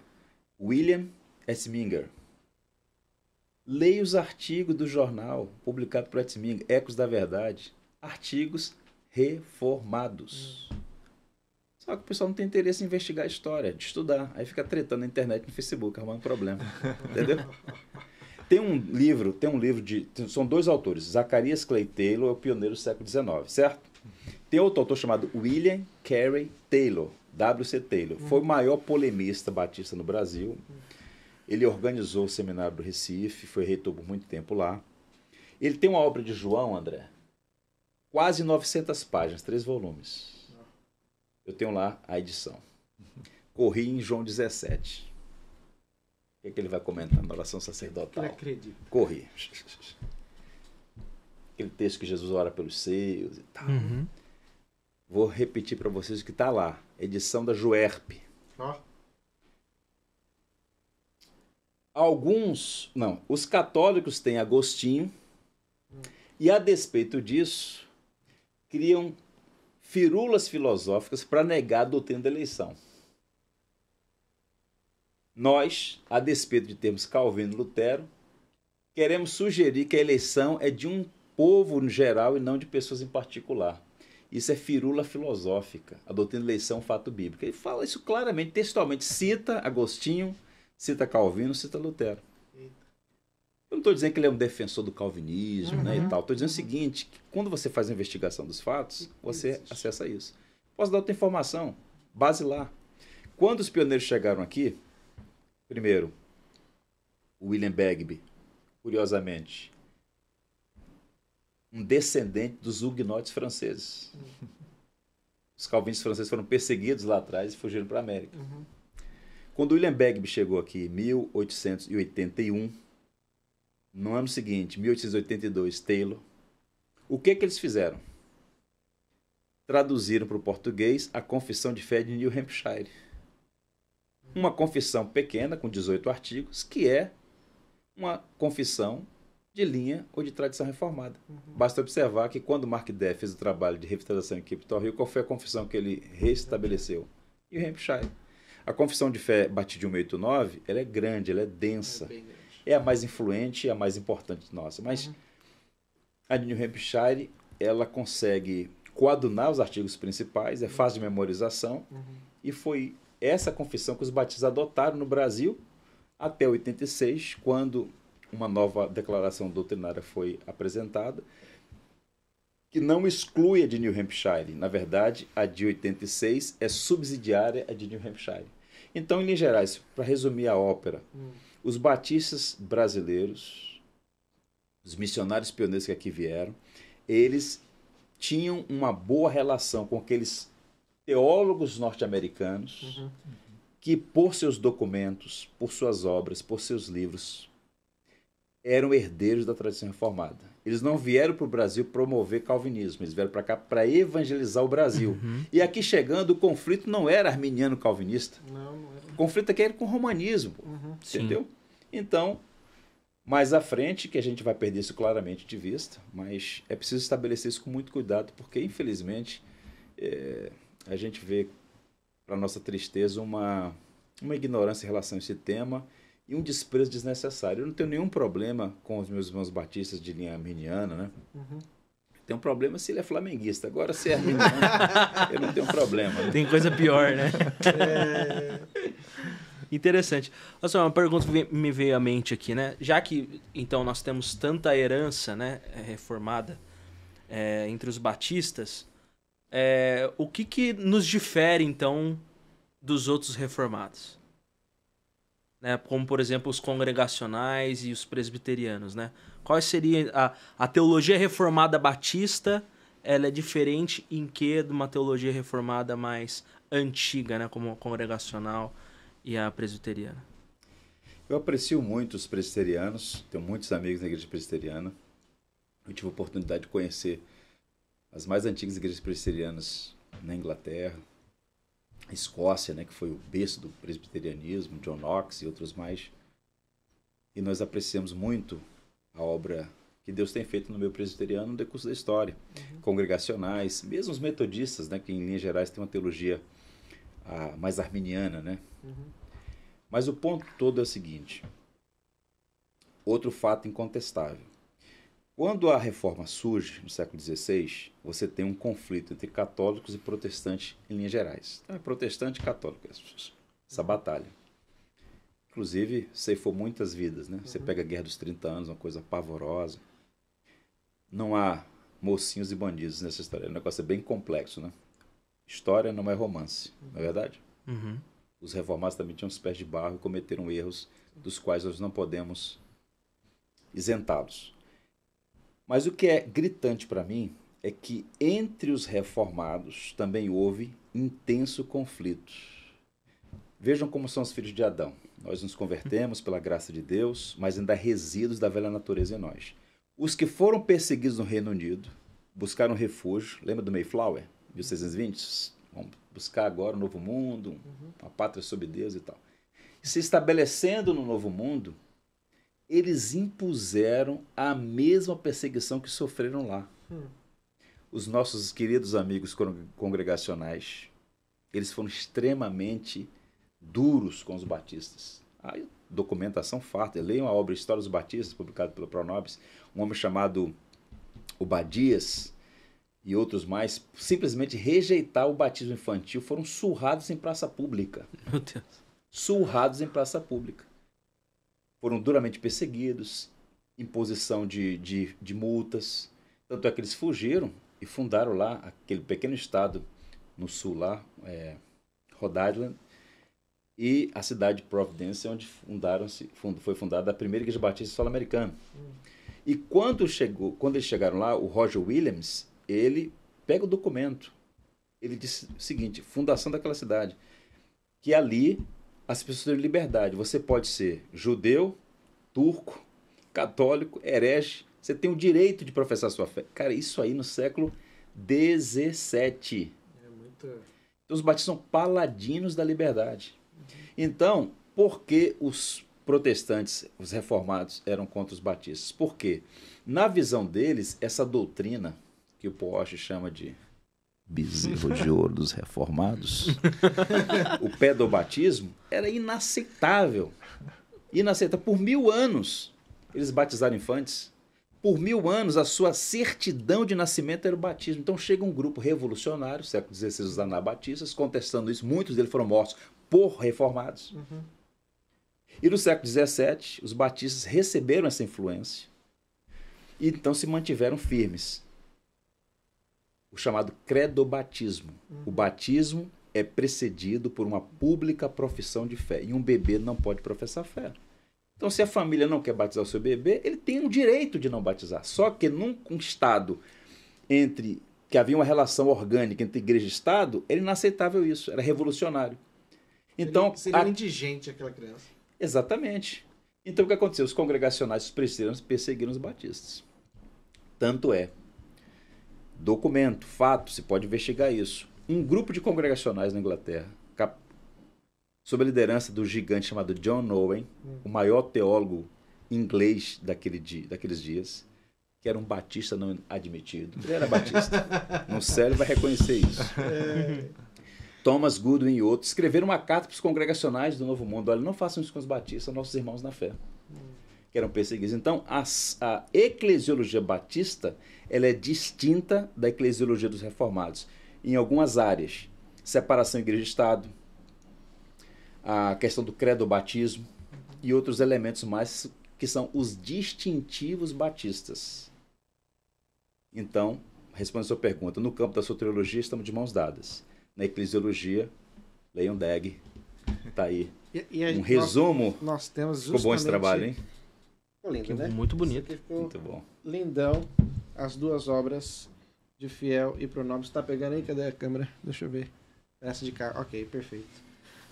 William Esminger. Leia os artigos do jornal publicado por Esminger, Ecos da Verdade. Artigos reformados. Só que o pessoal não tem interesse em investigar a história, de estudar. Aí fica tretando na internet, no Facebook, arrumando problema. Entendeu? Tem um livro, tem um livro de. São dois autores. Zacarias Clay Taylor é o pioneiro do século XIX, certo? Tem outro autor chamado William Carey Taylor, W.C. Taylor. Foi o maior polemista batista no Brasil. Ele organizou o seminário do Recife, foi reitor por muito tempo lá. Ele tem uma obra de João, André, quase 900 páginas, três volumes. Eu tenho lá a edição. Corri em João 17. O que, é que ele vai comentar na oração Ele sacerdotal? acredita. Corri. Aquele texto que Jesus ora pelos seus e tal. Uhum. Vou repetir para vocês o que está lá. Edição da Juerp. Ó. Alguns, não, os católicos têm Agostinho e a despeito disso criam firulas filosóficas para negar a doutrina da eleição. Nós, a despeito de termos Calvino e Lutero, queremos sugerir que a eleição é de um povo no geral e não de pessoas em particular. Isso é firula filosófica. A doutrina da eleição é um fato bíblico. Ele fala isso claramente, textualmente. Cita Agostinho, cita Calvino, cita Lutero. Estou dizendo que ele é um defensor do calvinismo né, e tal. Estou dizendo o seguinte, que quando você faz a investigação dos fatos, você Isso. acessa isso. Posso dar outra informação? Base lá. Quando os pioneiros chegaram aqui, primeiro, o William Bagby, curiosamente, um descendente dos huguenotes franceses. Os calvinistas franceses foram perseguidos lá atrás e fugiram para a América. Uhum. Quando William Bagby chegou aqui em 1881, no ano seguinte, 1882, Taylor, o que que eles fizeram? Traduziram para o português a Confissão de Fé de New Hampshire. Uma confissão pequena, com 18 artigos, que é uma confissão de linha ou de tradição reformada. Basta observar que quando Mark Deff fez o trabalho de revitalização em Capitol Hill, qual foi a confissão que ele restabeleceu? New Hampshire. A confissão de fé batida de 189, ela é grande, ela é densa. É. É a mais influente e a mais importante nossa. Mas a de New Hampshire, ela consegue coadunar os artigos principais, é fácil de memorização, e foi essa confissão que os batistas adotaram no Brasil até 86, quando uma nova declaração doutrinária foi apresentada. que não exclui a de New Hampshire. Na verdade, a de 86 é subsidiária à de New Hampshire. Então, em linhas gerais, para resumir a ópera, hum. Os batistas brasileiros, os missionários pioneiros que aqui vieram, eles tinham uma boa relação com aqueles teólogos norte-americanos uhum. que, por seus documentos, por suas obras, por seus livros, eram herdeiros da tradição reformada. Eles não vieram para o Brasil promover calvinismo, eles vieram para cá para evangelizar o Brasil. Uhum. E aqui chegando, o conflito não era arminiano-calvinista. Não, não era. O conflito aqui era com o romanismo, uhum. entendeu? Sim. Então, mais à frente, que a gente vai perder isso claramente de vista, mas é preciso estabelecer isso com muito cuidado, porque, infelizmente, é, a gente vê, para nossa tristeza, uma, uma ignorância em relação a esse tema e um desprezo desnecessário. Eu não tenho nenhum problema com os meus irmãos batistas de linha arminiana, né? Uhum. Tem um problema se ele é flamenguista. Agora, se é arminiano, eu não tenho problema. Né? Tem coisa pior, né? é... Interessante. Nossa, uma pergunta que me veio à mente aqui, né? Já que, então, nós temos tanta herança né, reformada é, entre os batistas, é, o que, que nos difere, então, dos outros reformados? Né? Como, por exemplo, os congregacionais e os presbiterianos, né? Qual seria a, a teologia reformada batista? Ela é diferente em que de uma teologia reformada mais antiga, né? Como congregacional e a presbiteriana? Eu aprecio muito os presbiterianos, tenho muitos amigos na igreja presbiteriana. Eu tive a oportunidade de conhecer as mais antigas igrejas presbiterianas na Inglaterra, Escócia, né, que foi o berço do presbiterianismo, John Knox e outros mais. E nós apreciamos muito a obra que Deus tem feito no meu presbiteriano no decurso da história. Uhum. Congregacionais, mesmo os metodistas, né, que em linhas gerais têm uma teologia ah, mais arminiana. Né? Uhum. Mas o ponto todo é o seguinte: outro fato incontestável. Quando a reforma surge no século XVI, você tem um conflito entre católicos e protestantes em linhas gerais. Então, é protestante e católico, essa batalha. Inclusive, ceifou muitas vidas. Né? Você uhum. pega a Guerra dos 30 Anos, uma coisa pavorosa. Não há mocinhos e bandidos nessa história. O negócio é bem complexo. Né? História não é romance, não é verdade? Uhum. Os reformados também tinham os pés de barro e cometeram erros dos quais nós não podemos isentá-los. Mas o que é gritante para mim é que entre os reformados também houve intenso conflito. Vejam como são os filhos de Adão. Nós nos convertemos pela graça de Deus, mas ainda há resíduos da velha natureza em nós. Os que foram perseguidos no Reino Unido buscaram refúgio. Lembra do Mayflower, 1620? Vamos buscar agora um novo mundo, uma pátria sob Deus e tal. Se estabelecendo no novo mundo, eles impuseram a mesma perseguição que sofreram lá. Hum. Os nossos queridos amigos congregacionais, eles foram extremamente duros com os batistas. A documentação farta. Leiam a obra História dos Batistas, publicada pelo Pronobis. Um homem chamado Obadias e outros mais simplesmente rejeitar o batismo infantil foram surrados em praça pública. Meu Deus. Surrados em praça pública foram duramente perseguidos, imposição de, de, de multas. Tanto é que eles fugiram e fundaram lá aquele pequeno estado no sul lá, é, Rhode Island, e a cidade de Providence, onde fundaram fund, foi fundada a primeira igreja batista sul-americana. Hum. E quando, chegou, quando eles chegaram lá, o Roger Williams, ele pega o documento. Ele disse o seguinte, fundação daquela cidade, que ali as pessoas têm liberdade. Você pode ser judeu, turco, católico, herege. Você tem o direito de professar sua fé. Cara, isso aí no século XVII. É muito... Então, os batistas são paladinos da liberdade. Então, por que os protestantes, os reformados, eram contra os batistas? Por quê? Na visão deles, essa doutrina, que o Porsche chama de bezerro de ouro dos reformados, o pedobatismo era inaceitável. Inaceitável. Por mil anos eles batizaram infantes. Por mil anos a sua certidão de nascimento era o batismo. Então chega um grupo revolucionário, século XVI, os anabatistas, contestando isso. Muitos deles foram mortos por reformados. Uhum. E no século XVII, os batistas receberam essa influência e então se mantiveram firmes. O chamado credobatismo. O batismo é precedido por uma pública profissão de fé. E um bebê não pode professar fé. Então, se a família não quer batizar o seu bebê, ele tem o direito de não batizar. Só que num estado entre que havia uma relação orgânica entre igreja e Estado, era inaceitável isso, era revolucionário. Então, seria, seria a... indigente aquela criança. Exatamente. Então, o que aconteceu? Os congregacionais, os presbiterianos, perseguiram os batistas. Tanto é, documento, fato, se pode investigar isso. Um grupo de congregacionais na Inglaterra, cap... sob a liderança do gigante chamado John Owen, hum. o maior teólogo inglês daquele dia, daqueles dias, que era um batista não admitido. Ele era batista. no céu ele vai reconhecer isso. É. Thomas Goodwin e outros escreveram uma carta para os congregacionais do Novo Mundo. Olha, não façam isso com os batistas, nossos irmãos na fé. Que eram perseguidos. Então, a, a eclesiologia batista ela é distinta da eclesiologia dos reformados em algumas áreas. Separação igreja Estado, a questão do credo batismo e outros elementos mais que são os distintivos batistas. Então, respondendo a sua pergunta, no campo da soteriologia estamos de mãos dadas. Na eclesiologia, leiam Deg. Está aí. E, e um resumo. Nós, temos. Ficou bom esse trabalho, hein? Lindo, né? Muito bonito. Muito bom. Lindão. As duas obras de Fiel e Pronomes. Está pegando aí? Cadê a câmera? Deixa eu ver. Essa de cá. Ok, perfeito.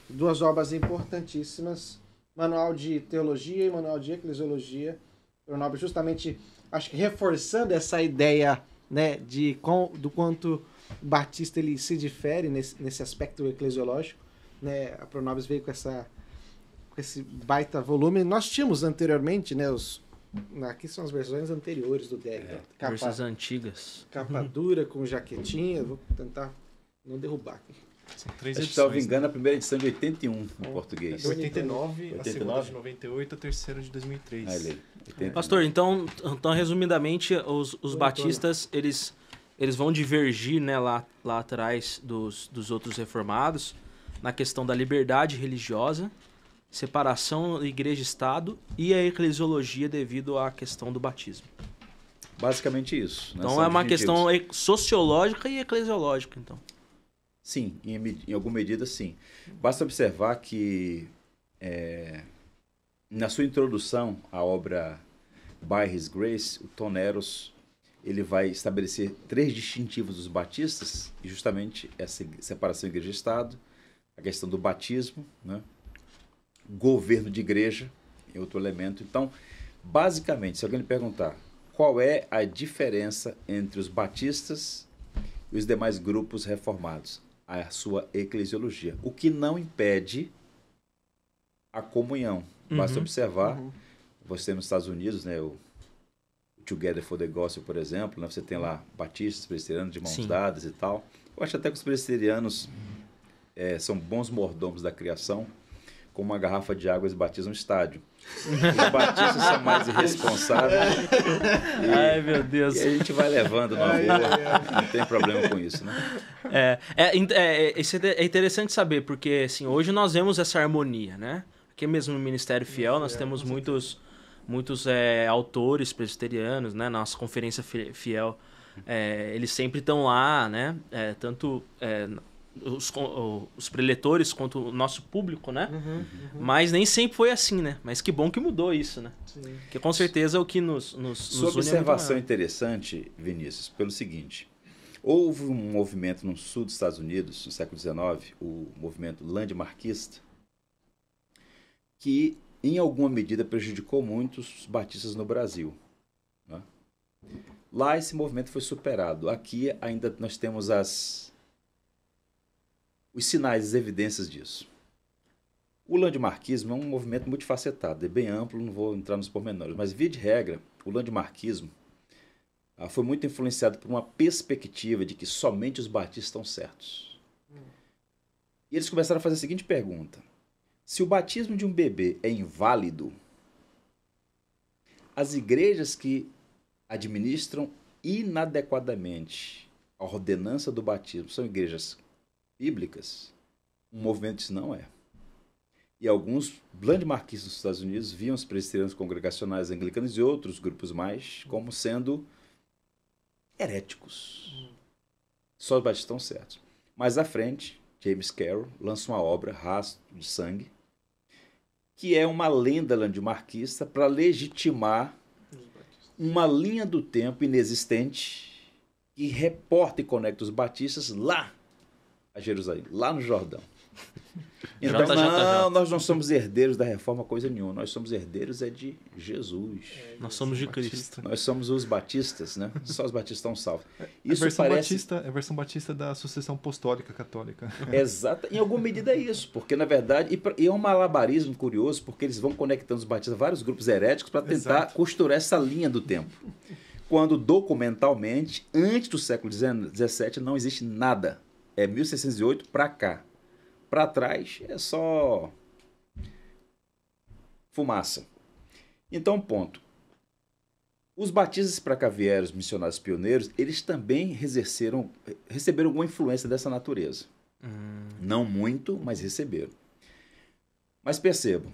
Duas obras importantíssimas. Manual de Teologia e Manual de Eclesiologia. Pronomes justamente acho que reforçando essa ideia né, de com, do quanto o Batista ele se difere nesse, nesse aspecto eclesiológico. Né? A Pronobis veio com, essa, esse baita volume. Nós tínhamos anteriormente, né, os, aqui são as versões anteriores do deck. É, capa, versões antigas. Capa dura com jaquetinha. Vou tentar não derrubar aqui. São três edições. Estava engano, né? a primeira edição de 81 em oh, português. 89, 89, a segunda de 98, a terceira de 2003. Ah, ele, Pastor, então, então resumidamente, os, os batistas, eles, eles vão divergir né, lá, lá atrás dos, dos outros reformados na questão da liberdade religiosa, separação igreja-estado e a eclesiologia devido à questão do batismo. Basicamente isso. Né? Então São é uma questão sociológica e eclesiológica, então. Sim, em, em alguma medida sim. Basta observar que é, na sua introdução à obra By His Grace, o Tom Eros ele vai estabelecer três distintivos dos batistas, e justamente essa separação igreja-estado, a questão do batismo, né? Governo de igreja, é outro elemento. Então, basicamente, se alguém lhe perguntar qual é a diferença entre os batistas e os demais grupos reformados, a sua eclesiologia. O que não impede a comunhão. Basta uhum, observar, uhum. você nos Estados Unidos, né, o Together for the Gospel, por exemplo, né, você tem lá batistas, presbiterianos de mãos Sim. dadas e tal. Eu acho até que os presbiterianos é, são bons mordomos da criação, com uma garrafa de água eles batizam um estádio. Os batistas são mais irresponsáveis. E, Ai, meu Deus. E a gente vai levando na rua, não tem problema com isso, né? É, é, é, isso é interessante saber, porque assim, hoje nós vemos essa harmonia, né? Aqui mesmo no Ministério Fiel nós temos muitos, muitos é, autores presbiterianos, né? Nossa conferência fiel, é, eles sempre estão lá, né? É, tanto é, os, os preletores quanto o nosso público, né? Uhum, uhum. Mas nem sempre foi assim, né? Mas que bom que mudou isso, né? Sim. Que com certeza é o que nos, nos, Sua nos observação interessante, Vinícius, pelo seguinte. Houve um movimento no sul dos Estados Unidos, no século XIX, o movimento landmarquista, que em alguma medida prejudicou muito os batistas no Brasil. Né? Lá esse movimento foi superado. Aqui ainda nós temos as os sinais, as evidências disso. O landmarquismo é um movimento multifacetado, é bem amplo, não vou entrar nos pormenores, mas via de regra, o landmarquismo ah, foi muito influenciado por uma perspectiva de que somente os batistas estão certos. E eles começaram a fazer a seguinte pergunta: se o batismo de um bebê é inválido, as igrejas que administram inadequadamente a ordenança do batismo são igrejas bíblicas, um movimento disse não é. E alguns landmarquistas dos Estados Unidos viam os presbiterianos congregacionais anglicanos e outros grupos mais como sendo heréticos. Só os batistas estão certos. Mais à frente, James Carroll lança uma obra, Rastro de Sangue, que é uma lenda landmarquista para legitimar uma linha do tempo inexistente que reporta e conecta os batistas lá a Jerusalém, lá no Jordão. Então, não, nós não somos herdeiros da reforma coisa nenhuma. Nós somos herdeiros é de Jesus. Nós somos de. Cristo. Nós somos os batistas, né? Só os batistas estão salvos. É a Isso versão parece batista, é a versão batista da sucessão apostólica católica. exata, em alguma medida é isso, porque na verdade e, é um malabarismo curioso, porque eles vão conectando os batistas a vários grupos heréticos para tentar Exato. costurar essa linha do tempo. Quando documentalmente, antes do século XVII, não existe nada. É 1608 para cá. Para trás é só fumaça. Então, ponto. Os batistas para cá vieram, os missionários pioneiros, eles também exerceram, receberam alguma influência dessa natureza. Hum, Não muito, mas receberam. Mas percebam,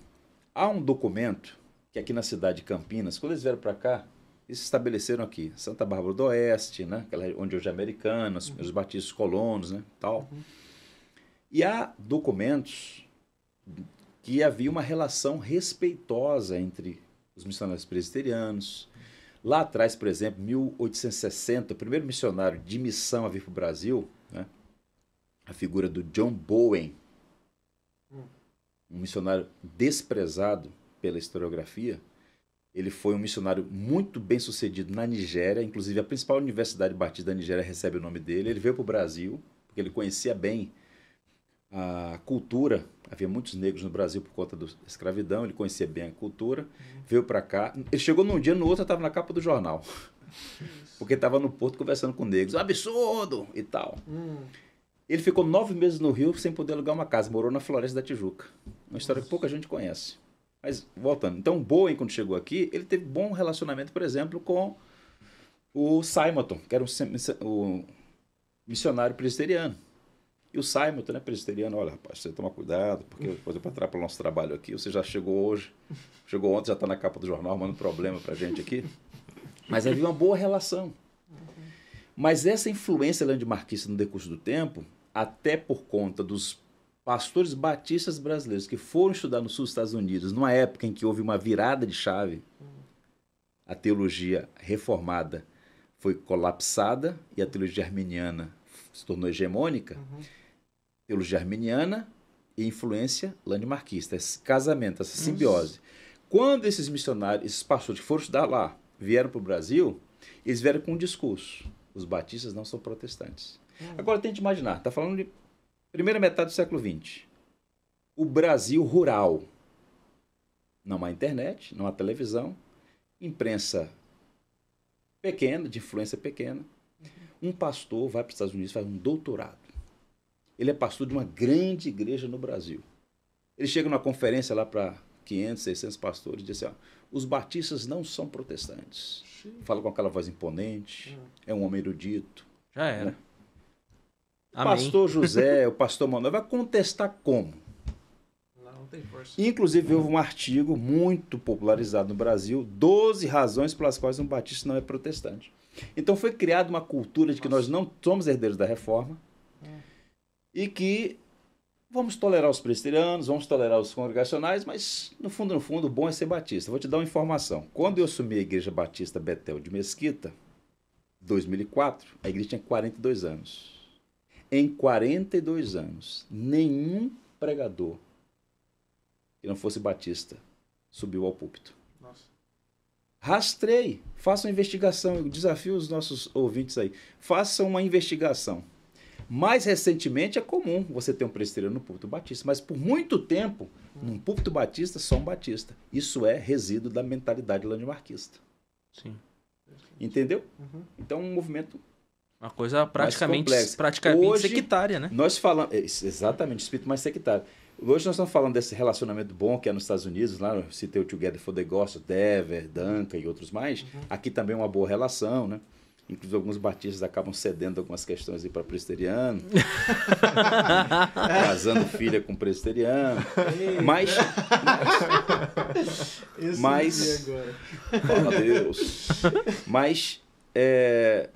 há um documento que aqui na cidade de Campinas, quando eles vieram para cá, eles se estabeleceram aqui, Santa Bárbara do Oeste, né? Aquela, onde hoje é americana, os, os batistas colonos, né? Tal. E há documentos que havia uma relação respeitosa entre os missionários presbiterianos. Lá atrás, por exemplo, 1860, o primeiro missionário de missão a vir para o Brasil, né? a figura do John Bowen, um missionário desprezado pela historiografia. Ele foi um missionário muito bem sucedido na Nigéria, inclusive a principal universidade batista da Nigéria recebe o nome dele. Ele veio para o Brasil, porque ele conhecia bem a cultura. Havia muitos negros no Brasil por conta da escravidão, ele conhecia bem a cultura. Veio para cá. Ele chegou num dia, no outro, estava na capa do jornal. Porque estava no porto conversando com negros. Absurdo! E tal. Hum, Ele ficou nove meses no Rio sem poder alugar uma casa. Morou na Floresta da Tijuca. Uma história que pouca gente conhece. Mas, voltando. Então, Bowen, quando chegou aqui, ele teve bom relacionamento, por exemplo, com o Simonton, que era um, missionário presbiteriano. E o Simonton, né, presbiteriano, olha, rapaz, você toma cuidado, porque depois para atrapalhar o nosso trabalho aqui, você já chegou hoje, chegou ontem, já está na capa do jornal, arrumando problema pra gente aqui. Mas havia uma boa relação. Mas essa influência landmarquista no decurso do tempo, até por conta dos pastores batistas brasileiros que foram estudar no sul dos Estados Unidos, numa época em que houve uma virada de chave, a teologia reformada foi colapsada e a teologia arminiana se tornou hegemônica. Teologia arminiana e influência landmarquista, esse casamento, essa simbiose. Quando esses missionários, esses pastores que foram estudar lá, vieram para o Brasil, eles vieram com um discurso. Os batistas não são protestantes. Agora tente imaginar, está falando de primeira metade do século XX. O Brasil rural. Não há internet, não há televisão, imprensa pequena, de influência pequena. Um pastor vai para os Estados Unidos faz um doutorado. Ele é pastor de uma grande igreja no Brasil. Ele chega numa conferência lá para 500, 600 pastores e diz assim: ó, os batistas não são protestantes. Fala com aquela voz imponente, é um homem erudito. já era. O Amém. pastor José, o pastor Manuel, vai contestar como? não, não tem força. Inclusive, houve um artigo muito popularizado no Brasil, 12 razões pelas quais um batista não é protestante. Então foi criada uma cultura de que nós não somos herdeiros da reforma e que vamos tolerar os presbiterianos, vamos tolerar os congregacionais, mas no fundo, no fundo, o bom é ser batista. Vou te dar uma informação. Quando eu assumi a Igreja Batista Betel de Mesquita, 2004, a igreja tinha 42 anos. Em 42 anos, nenhum pregador que não fosse batista subiu ao púlpito. Nossa. Rastreie, faça uma investigação. Eu desafio os nossos ouvintes aí. Façam uma investigação. Mais recentemente é comum você ter um presbiteriano no púlpito batista, mas por muito tempo, num púlpito batista, só um batista. Isso é resíduo da mentalidade landmarquista. Sim. Entendeu? Uhum. Então, um movimento. Uma coisa praticamente, praticamente Hoje- sectária, né? Nós falamos. é, Exatamente, espírito mais sectário. Hoje nós estamos falando desse relacionamento bom que é nos Estados Unidos, lá eu citei o Together for the Gospel, Dever, Duncan e outros mais. Aqui também é uma boa relação, né? Inclusive alguns batistas acabam cedendo algumas questões aí para presbiteriano, casando filha com presbiteriano. Mas, Mas- agora. fala Deus. Mas é,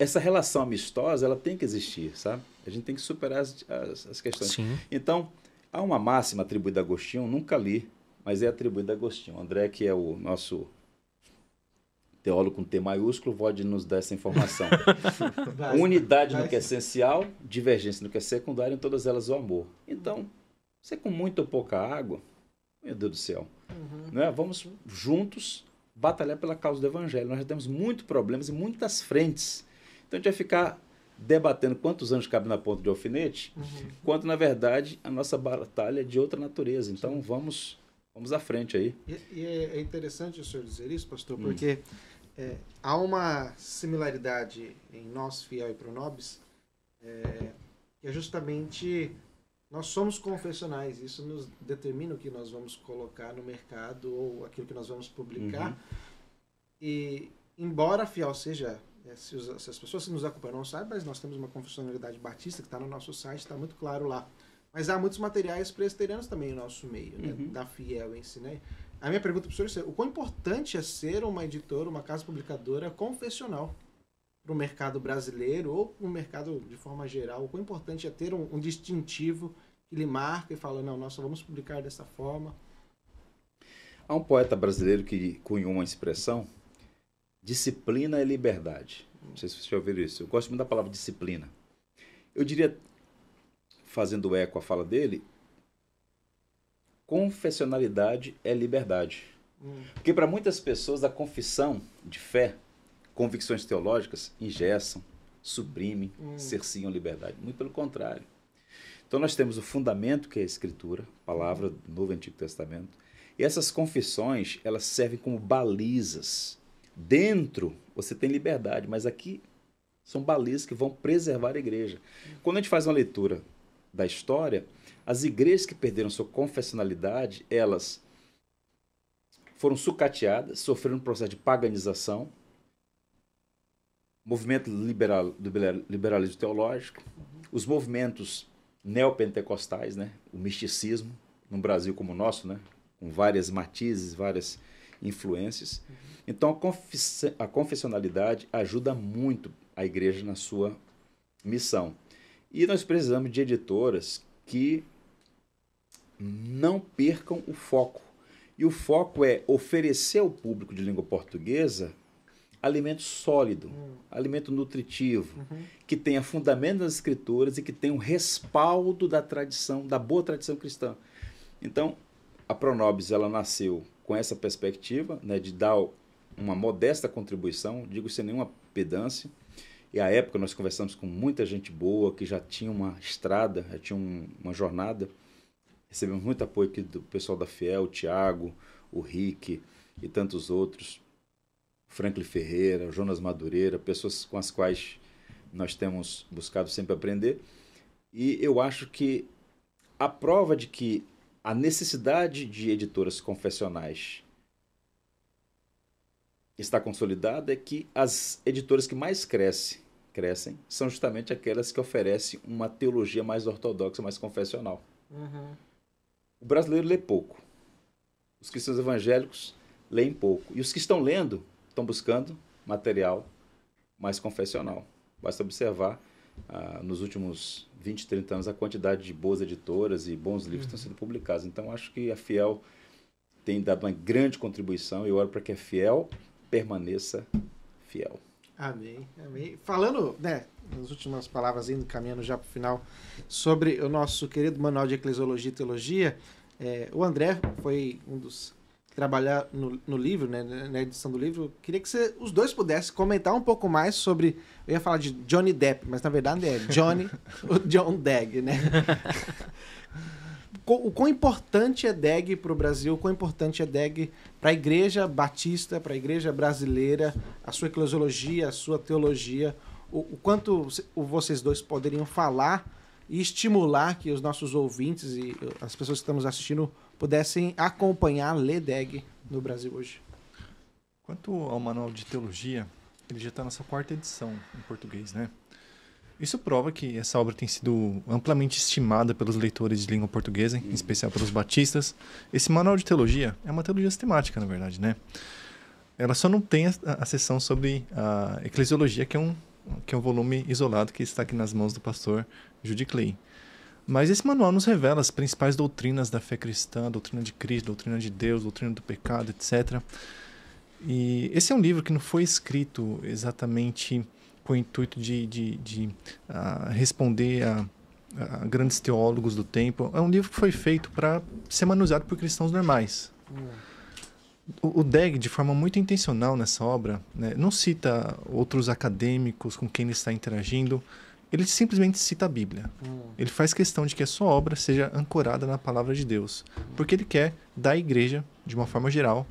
essa relação amistosa, ela tem que existir, sabe? A gente tem que superar as, as, as questões. Sim. Então, há uma máxima atribuída a Agostinho, nunca li, mas é atribuída a Agostinho. O André, que é o nosso teólogo com T maiúsculo, pode nos dar essa informação. Unidade no que é essencial, divergência no que é secundário, em todas elas o amor. Então, você com muita ou pouca água, meu Deus do céu, Uhum. né? vamos juntos batalhar pela causa do evangelho. Nós já temos muitos problemas e muitas frentes. Então, a gente vai ficar debatendo quantos anos cabe na ponta de alfinete, Uhum. quando, na verdade, a nossa batalha é de outra natureza. Então, vamos, vamos à frente aí. E, e é é interessante o senhor dizer isso, pastor, Hum. porque é, há uma similaridade em nós, fiel e pronobis, é, que é justamente nós somos confessionais. Isso nos determina o que nós vamos colocar no mercado ou aquilo que nós vamos publicar. Uhum. E embora fiel seja, se, os- se as pessoas que nos acompanham não sabem, mas nós temos uma confessionalidade batista que está no nosso site, está muito claro lá. Mas há muitos materiais presbiterianos também no nosso meio, né, Uhum. da Fiel em si, né? A minha pergunta para o senhor é: o quão importante é ser uma editora, uma casa publicadora confessional para o mercado brasileiro ou no mercado de forma geral? O quão importante é ter um, um distintivo que lhe marca e fala: não, nós só vamos publicar dessa forma? Há um poeta brasileiro que cunhou uma expressão: disciplina é liberdade. Não sei se vocês já ouviram isso. Eu gosto muito da palavra disciplina. Eu diria, fazendo eco à fala dele, confessionalidade é liberdade. Hum, Porque para muitas pessoas a confissão de fé, convicções teológicas, ingessam, suprimem, Hum. cerciam a liberdade. Muito pelo contrário. Então nós temos o fundamento que é a Escritura, palavra do Novo e Antigo Testamento. E essas confissões, elas servem como balizas. Dentro você tem liberdade, mas aqui são balizas que vão preservar a igreja. Quando a gente faz uma leitura da história, as igrejas que perderam sua confessionalidade, elas foram sucateadas, sofreram um processo de paganização, movimento liberal, liberalismo teológico, os movimentos neopentecostais, né? o misticismo, num Brasil como o nosso, né? com várias matizes, várias influências. Então, a, confis- a confessionalidade ajuda muito a igreja na sua missão. E nós precisamos de editoras que não percam o foco. E o foco é oferecer ao público de língua portuguesa alimento sólido, hum, alimento nutritivo, uhum. que tenha fundamento nas escrituras e que tenha um respaldo da tradição, da boa tradição cristã. Então, a Pronobis ela nasceu com essa perspectiva né, de dar uma modesta contribuição, digo sem nenhuma pedância. E à época nós conversamos com muita gente boa que já tinha uma estrada, já tinha um- uma jornada. Recebemos muito apoio aqui do pessoal da Fiel, o Tiago, o Rick e tantos outros. Franklin Ferreira, Jonas Madureira, pessoas com as quais nós temos buscado sempre aprender. E eu acho que a prova de que a necessidade de editoras confessionais está consolidada é que as editoras que mais crescem, crescem são justamente aquelas que oferecem uma teologia mais ortodoxa, mais confessional. Uhum. O brasileiro lê pouco. Os cristãos evangélicos leem pouco. E os que estão lendo estão buscando material mais confessional. Basta observar ah, nos últimos 20, 30 anos a quantidade de boas editoras e bons livros que estão sendo publicados. Então acho que a Fiel tem dado uma grande contribuição e eu oro para que a Fiel permaneça fiel. Amém, amém. Falando, né, nas últimas palavras, indo caminhando já para o final, sobre o nosso querido Manual de Eclesiologia e Teologia, é, o André foi um dos que trabalhar no, no livro, né, na edição do livro. Queria que você, os dois pudessem comentar um pouco mais sobre. Eu ia falar de Johnny Depp, mas na verdade é Johnny, o John Degg, né? O quão importante é DEG para o Brasil, o quão importante é DEG para a igreja batista, para a igreja brasileira, a sua eclesiologia, a sua teologia, o, o quanto vocês dois poderiam falar e estimular que os nossos ouvintes e uh, as pessoas que estão nos assistindo pudessem acompanhar, ler DEG no Brasil hoje. Quanto ao manual de teologia, ele já está na sua quarta edição em português, né? Isso prova que essa obra tem sido amplamente estimada pelos leitores de língua portuguesa, em especial pelos batistas. Esse manual de teologia é uma teologia sistemática, na verdade, né? Ela só não tem a, a seção sobre a eclesiologia, que é um, que é um volume isolado que está aqui nas mãos do pastor Judy Clay. Mas esse manual nos revela as principais doutrinas da fé cristã, doutrina de Cristo, doutrina de Deus, doutrina do pecado, etc. E esse é um livro que não foi escrito exatamente com o intuito de, de, de uh, responder a, a, grandes teólogos do tempo. É um livro que foi feito para ser manuseado por cristãos normais. Hum. O, o Deg, de forma muito intencional nessa obra, né, não cita outros acadêmicos com quem ele está interagindo, ele simplesmente cita a Bíblia. Hum. Ele faz questão de que a sua obra seja ancorada na palavra de Deus, porque ele quer dar à igreja, de uma forma geral,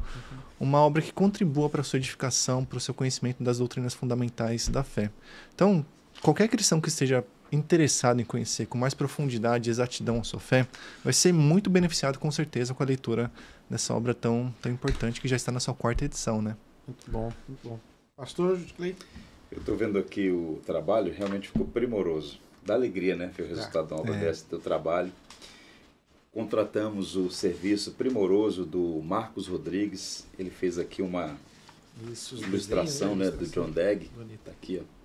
uma obra que contribua para a sua edificação, para o seu conhecimento das doutrinas fundamentais da fé. Então, qualquer cristão que esteja interessado em conhecer com mais profundidade e exatidão a sua fé, vai ser muito beneficiado com certeza com a leitura dessa obra tão, tão importante que já está na sua quarta edição, né? Muito bom, muito bom. Pastor Clay? Eu estou vendo aqui o trabalho, realmente ficou primoroso. Dá alegria, né? Ver o resultado de uma obra é. dessa, teu trabalho contratamos o serviço primoroso do Marcos Rodrigues. Ele fez aqui uma Isso, ilustração né, do John Degg. Tá aqui, ó.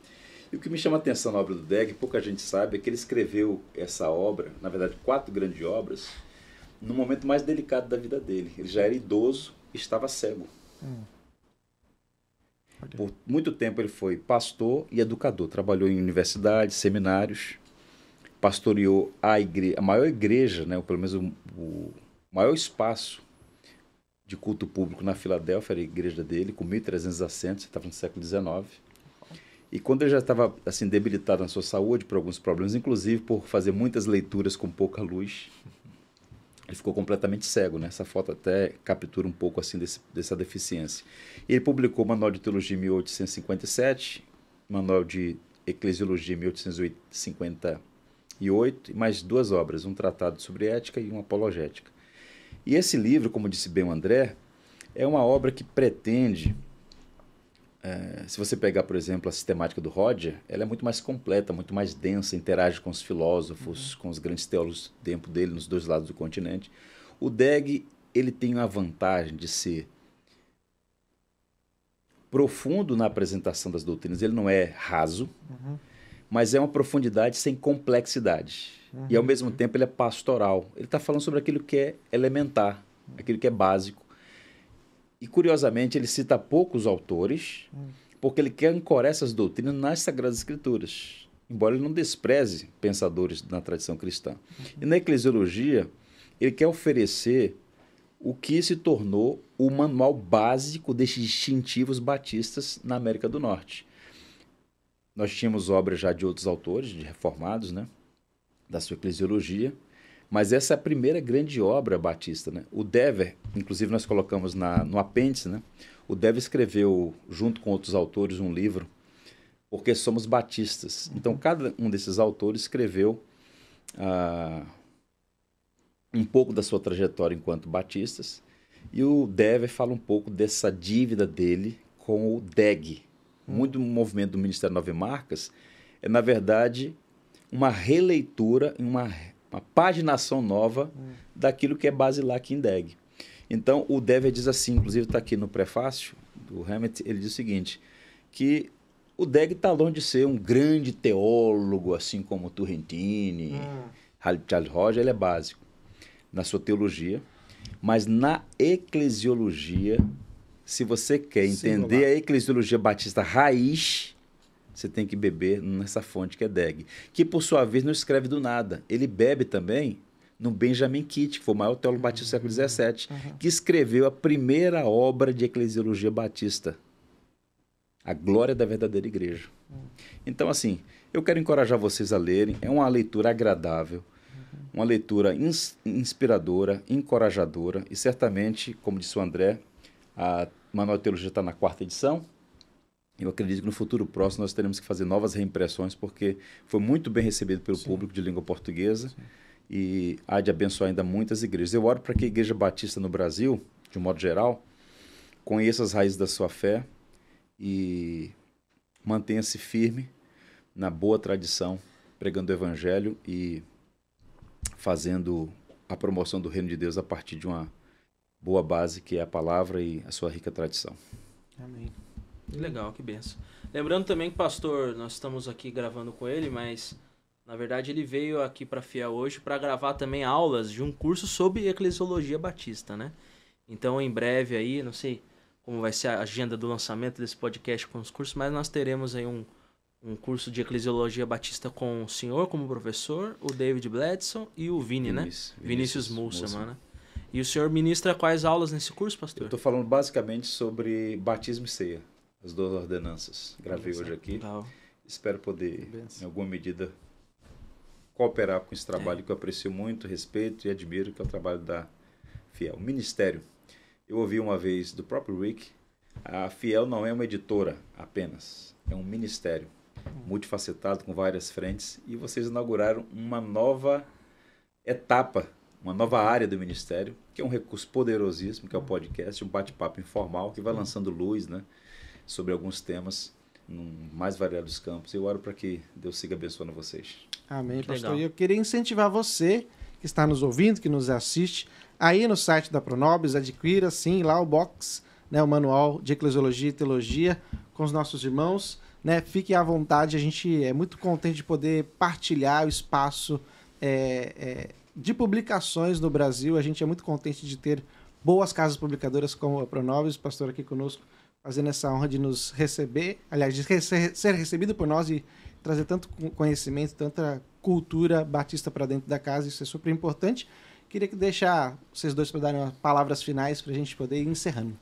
E o que me chama a atenção na obra do Degg, pouca gente sabe, é que ele escreveu essa obra, na verdade, quatro grandes obras, no momento mais delicado da vida dele. Ele já era idoso e estava cego. Hum. Por muito tempo ele foi pastor e educador, trabalhou em universidades, seminários, pastoreou a, a maior igreja, né, ou pelo menos o, o maior espaço de culto público na Filadélfia, era a igreja dele, com 1.300 assentos, estava no século XIX. E quando ele já estava assim debilitado na sua saúde por alguns problemas, inclusive por fazer muitas leituras com pouca luz, ele ficou completamente cego, né? Essa foto até captura um pouco assim desse, dessa deficiência. Ele publicou o Manual de Teologia em 1857, Manual de Eclesiologia em 1850 e oito, mais duas obras, um tratado sobre ética e uma apologética. E esse livro, como disse bem o André, é uma obra que pretende, é, se você pegar, por exemplo, a sistemática do Roger, ela é muito mais completa, muito mais densa, interage com os filósofos, uhum. com os grandes teólogos do tempo dele, nos dois lados do continente. O Deg, ele tem a vantagem de ser profundo na apresentação das doutrinas, ele não é raso, uhum mas é uma profundidade sem complexidade. Uhum. E ao mesmo tempo ele é pastoral. Ele está falando sobre aquilo que é elementar, aquilo que é básico. E curiosamente ele cita poucos autores, uhum. porque ele quer ancorar essas doutrinas nas Sagradas Escrituras, embora ele não despreze pensadores na tradição cristã. Uhum. E na eclesiologia, ele quer oferecer o que se tornou o manual básico desses distintivos batistas na América do Norte. Nós tínhamos obras já de outros autores, de reformados, né? da sua eclesiologia, mas essa é a primeira grande obra batista. Né? O Dever, inclusive nós colocamos na, no apêndice, né? o Dever escreveu, junto com outros autores, um livro, porque somos batistas. Então, uhum. cada um desses autores escreveu ah, um pouco da sua trajetória enquanto batistas, e o Dever fala um pouco dessa dívida dele com o DEG, muito do movimento do Ministério Nove Marcas é, na verdade, uma releitura, uma, uma paginação nova hum. daquilo que é basilar aqui em DEG. Então, o Dever diz assim, inclusive está aqui no prefácio do Hammett, ele diz o seguinte, que o Deg está longe de ser um grande teólogo, assim como Turrentini, hum. Charles Roger, ele é básico na sua teologia, mas na eclesiologia se você quer entender Sim, a eclesiologia batista raiz, você tem que beber nessa fonte que é Deg, que por sua vez não escreve do nada. Ele bebe também no Benjamin Kitt, que foi o maior teólogo batista do século XVII, uhum. que escreveu a primeira obra de eclesiologia batista, A Glória da Verdadeira Igreja. Uhum. Então, assim, eu quero encorajar vocês a lerem. É uma leitura agradável, uhum. uma leitura ins inspiradora, encorajadora e certamente, como disse o André, a Manual de Teologia está na quarta edição. Eu acredito que no futuro próximo nós teremos que fazer novas reimpressões, porque foi muito bem recebido pelo Sim. público de língua portuguesa Sim. e há de abençoar ainda muitas igrejas. Eu oro para que a Igreja Batista no Brasil, de um modo geral, conheça as raízes da sua fé e mantenha-se firme na boa tradição, pregando o Evangelho e fazendo a promoção do reino de Deus a partir de uma boa base que é a palavra e a sua rica tradição. Amém. Que legal, que benção. Lembrando também que, pastor, nós estamos aqui gravando com ele, mas na verdade ele veio aqui para Fiel hoje para gravar também aulas de um curso sobre eclesiologia batista, né? Então, em breve aí, não sei como vai ser a agenda do lançamento desse podcast com os cursos, mas nós teremos aí um, um curso de eclesiologia batista com o senhor como professor, o David Bledson e o Vini, né? Vinícius, Vinícius, Vinícius Mulsa, né? E o senhor ministra quais aulas nesse curso, Eu pastor? estou falando basicamente sobre batismo e ceia, as duas ordenanças. Gravei hoje aqui. Legal. Espero poder, Benção. em alguma medida, cooperar com esse trabalho que eu aprecio muito, respeito e admiro, que é o trabalho da Fiel. Ministério. Eu ouvi uma vez do próprio Rick, a Fiel não é uma editora apenas, é um ministério multifacetado com várias frentes e vocês inauguraram uma nova etapa, uma nova área do ministério, que é um recurso poderosíssimo, que é o podcast, um bate-papo informal que vai lançando luz, né, sobre alguns temas num mais variados campos. Eu oro para que Deus siga abençoando vocês. Amém, Que pastor. legal. E eu queria incentivar você que está nos ouvindo, que nos assiste, aí no site da Pronobis, adquira sim lá o box, né, o manual de eclesiologia e teologia com os nossos irmãos, né? Fique à vontade, a gente é muito contente de poder partilhar o espaço é, é, de publicações no Brasil. A gente é muito contente de ter boas casas publicadoras como a Pronobis, pastor aqui conosco, fazendo essa honra de nos receber, aliás, de ser recebido por nós e trazer tanto co- conhecimento, tanta cultura batista para dentro da casa, isso é super importante. Queria que deixar vocês dois para darem palavras finais para a gente poder ir encerrando.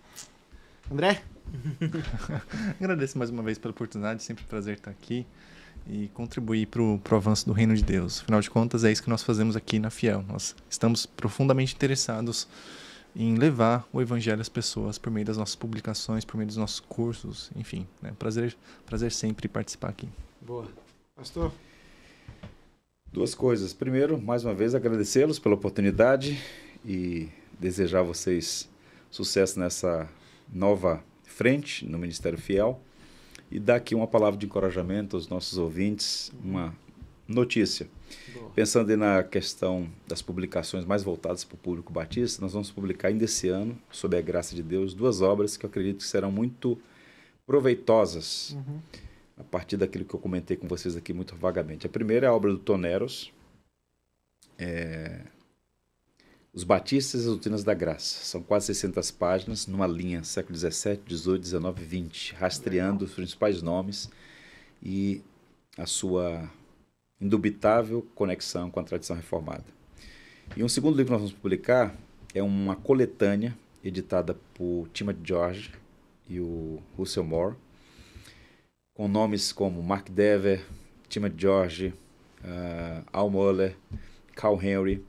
André? Agradeço mais uma vez pela oportunidade, sempre um prazer estar aqui e contribuir para o avanço do reino de Deus. Afinal de contas, é isso que nós fazemos aqui na Fiel. Nós estamos profundamente interessados em levar o evangelho às pessoas por meio das nossas publicações, por meio dos nossos cursos, enfim. Né? Prazer, prazer sempre participar aqui. Boa. Pastor? Duas coisas. Primeiro, mais uma vez, agradecê-los pela oportunidade e desejar a vocês sucesso nessa nova frente no Ministério Fiel. E dar aqui uma palavra de encorajamento aos nossos ouvintes, uma notícia. Boa. Pensando na questão das publicações mais voltadas para o público batista, nós vamos publicar ainda esse ano, sob a graça de Deus, duas obras que eu acredito que serão muito proveitosas Uhum. a partir daquilo que eu comentei com vocês aqui muito vagamente. A primeira é a obra do Toneros, é, Os Batistas e as Doutrinas da Graça. São quase 600 páginas, numa linha século 17, 18, 19, 20, rastreando os principais nomes e a sua indubitável conexão com a tradição reformada. E um segundo livro que nós vamos publicar é uma coletânea editada por Timothy George e o Russell Moore, com nomes como Mark Dever, Timothy George, uh, Al Mohler, Carl Henry,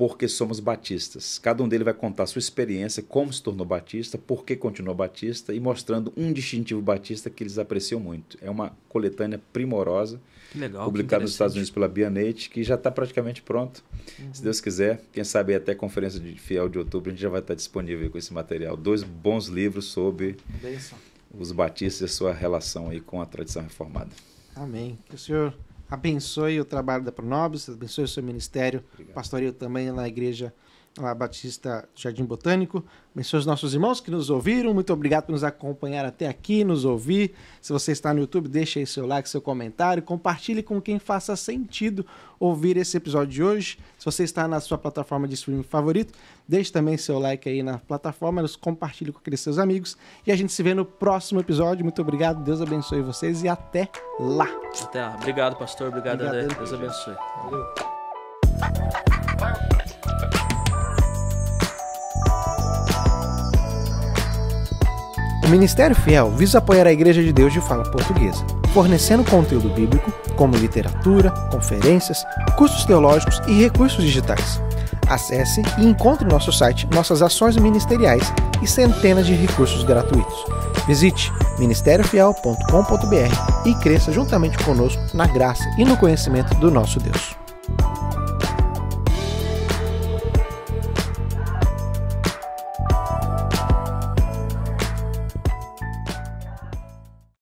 porque somos batistas. Cada um deles vai contar a sua experiência, como se tornou batista, por que continuou batista e mostrando um distintivo batista que eles apreciam muito. É uma coletânea primorosa, legal. publicada nos Estados. Unidos pela Bianete, que já está praticamente pronto. Se Deus quiser, quem sabe até a conferência de fiel de outubro a gente já vai estar disponível com esse material. Dois bons livros sobre Bênção. os batistas e a sua relação aí com a tradição reformada. Amém. Que o Senhor abençoe o trabalho da Pronobis, abençoe o seu ministério, Obrigado. pastoreio também na igreja lá, Batista Jardim Botânico. Abençoe os nossos irmãos que nos ouviram. Muito obrigado por nos acompanhar até aqui, nos ouvir. Se você está no YouTube, deixe aí seu like, seu comentário, compartilhe com quem faça sentido ouvir esse episódio de hoje. Se você está na sua plataforma de streaming favorito, deixe também seu like aí na plataforma, nos compartilhe com aqueles seus amigos. E a gente se vê no próximo episódio. Muito obrigado, Deus abençoe vocês e até lá. Até lá. Obrigado, pastor. Obrigado, Obrigado. André. Deus abençoe. Valeu. Ministério Fiel visa apoiar a Igreja de Deus de fala portuguesa, fornecendo conteúdo bíblico, como literatura, conferências, cursos teológicos e recursos digitais. Acesse e encontre no nosso site nossas ações ministeriais e centenas de recursos gratuitos. Visite ministériofiel.com.br e cresça juntamente conosco na graça e no conhecimento do nosso Deus.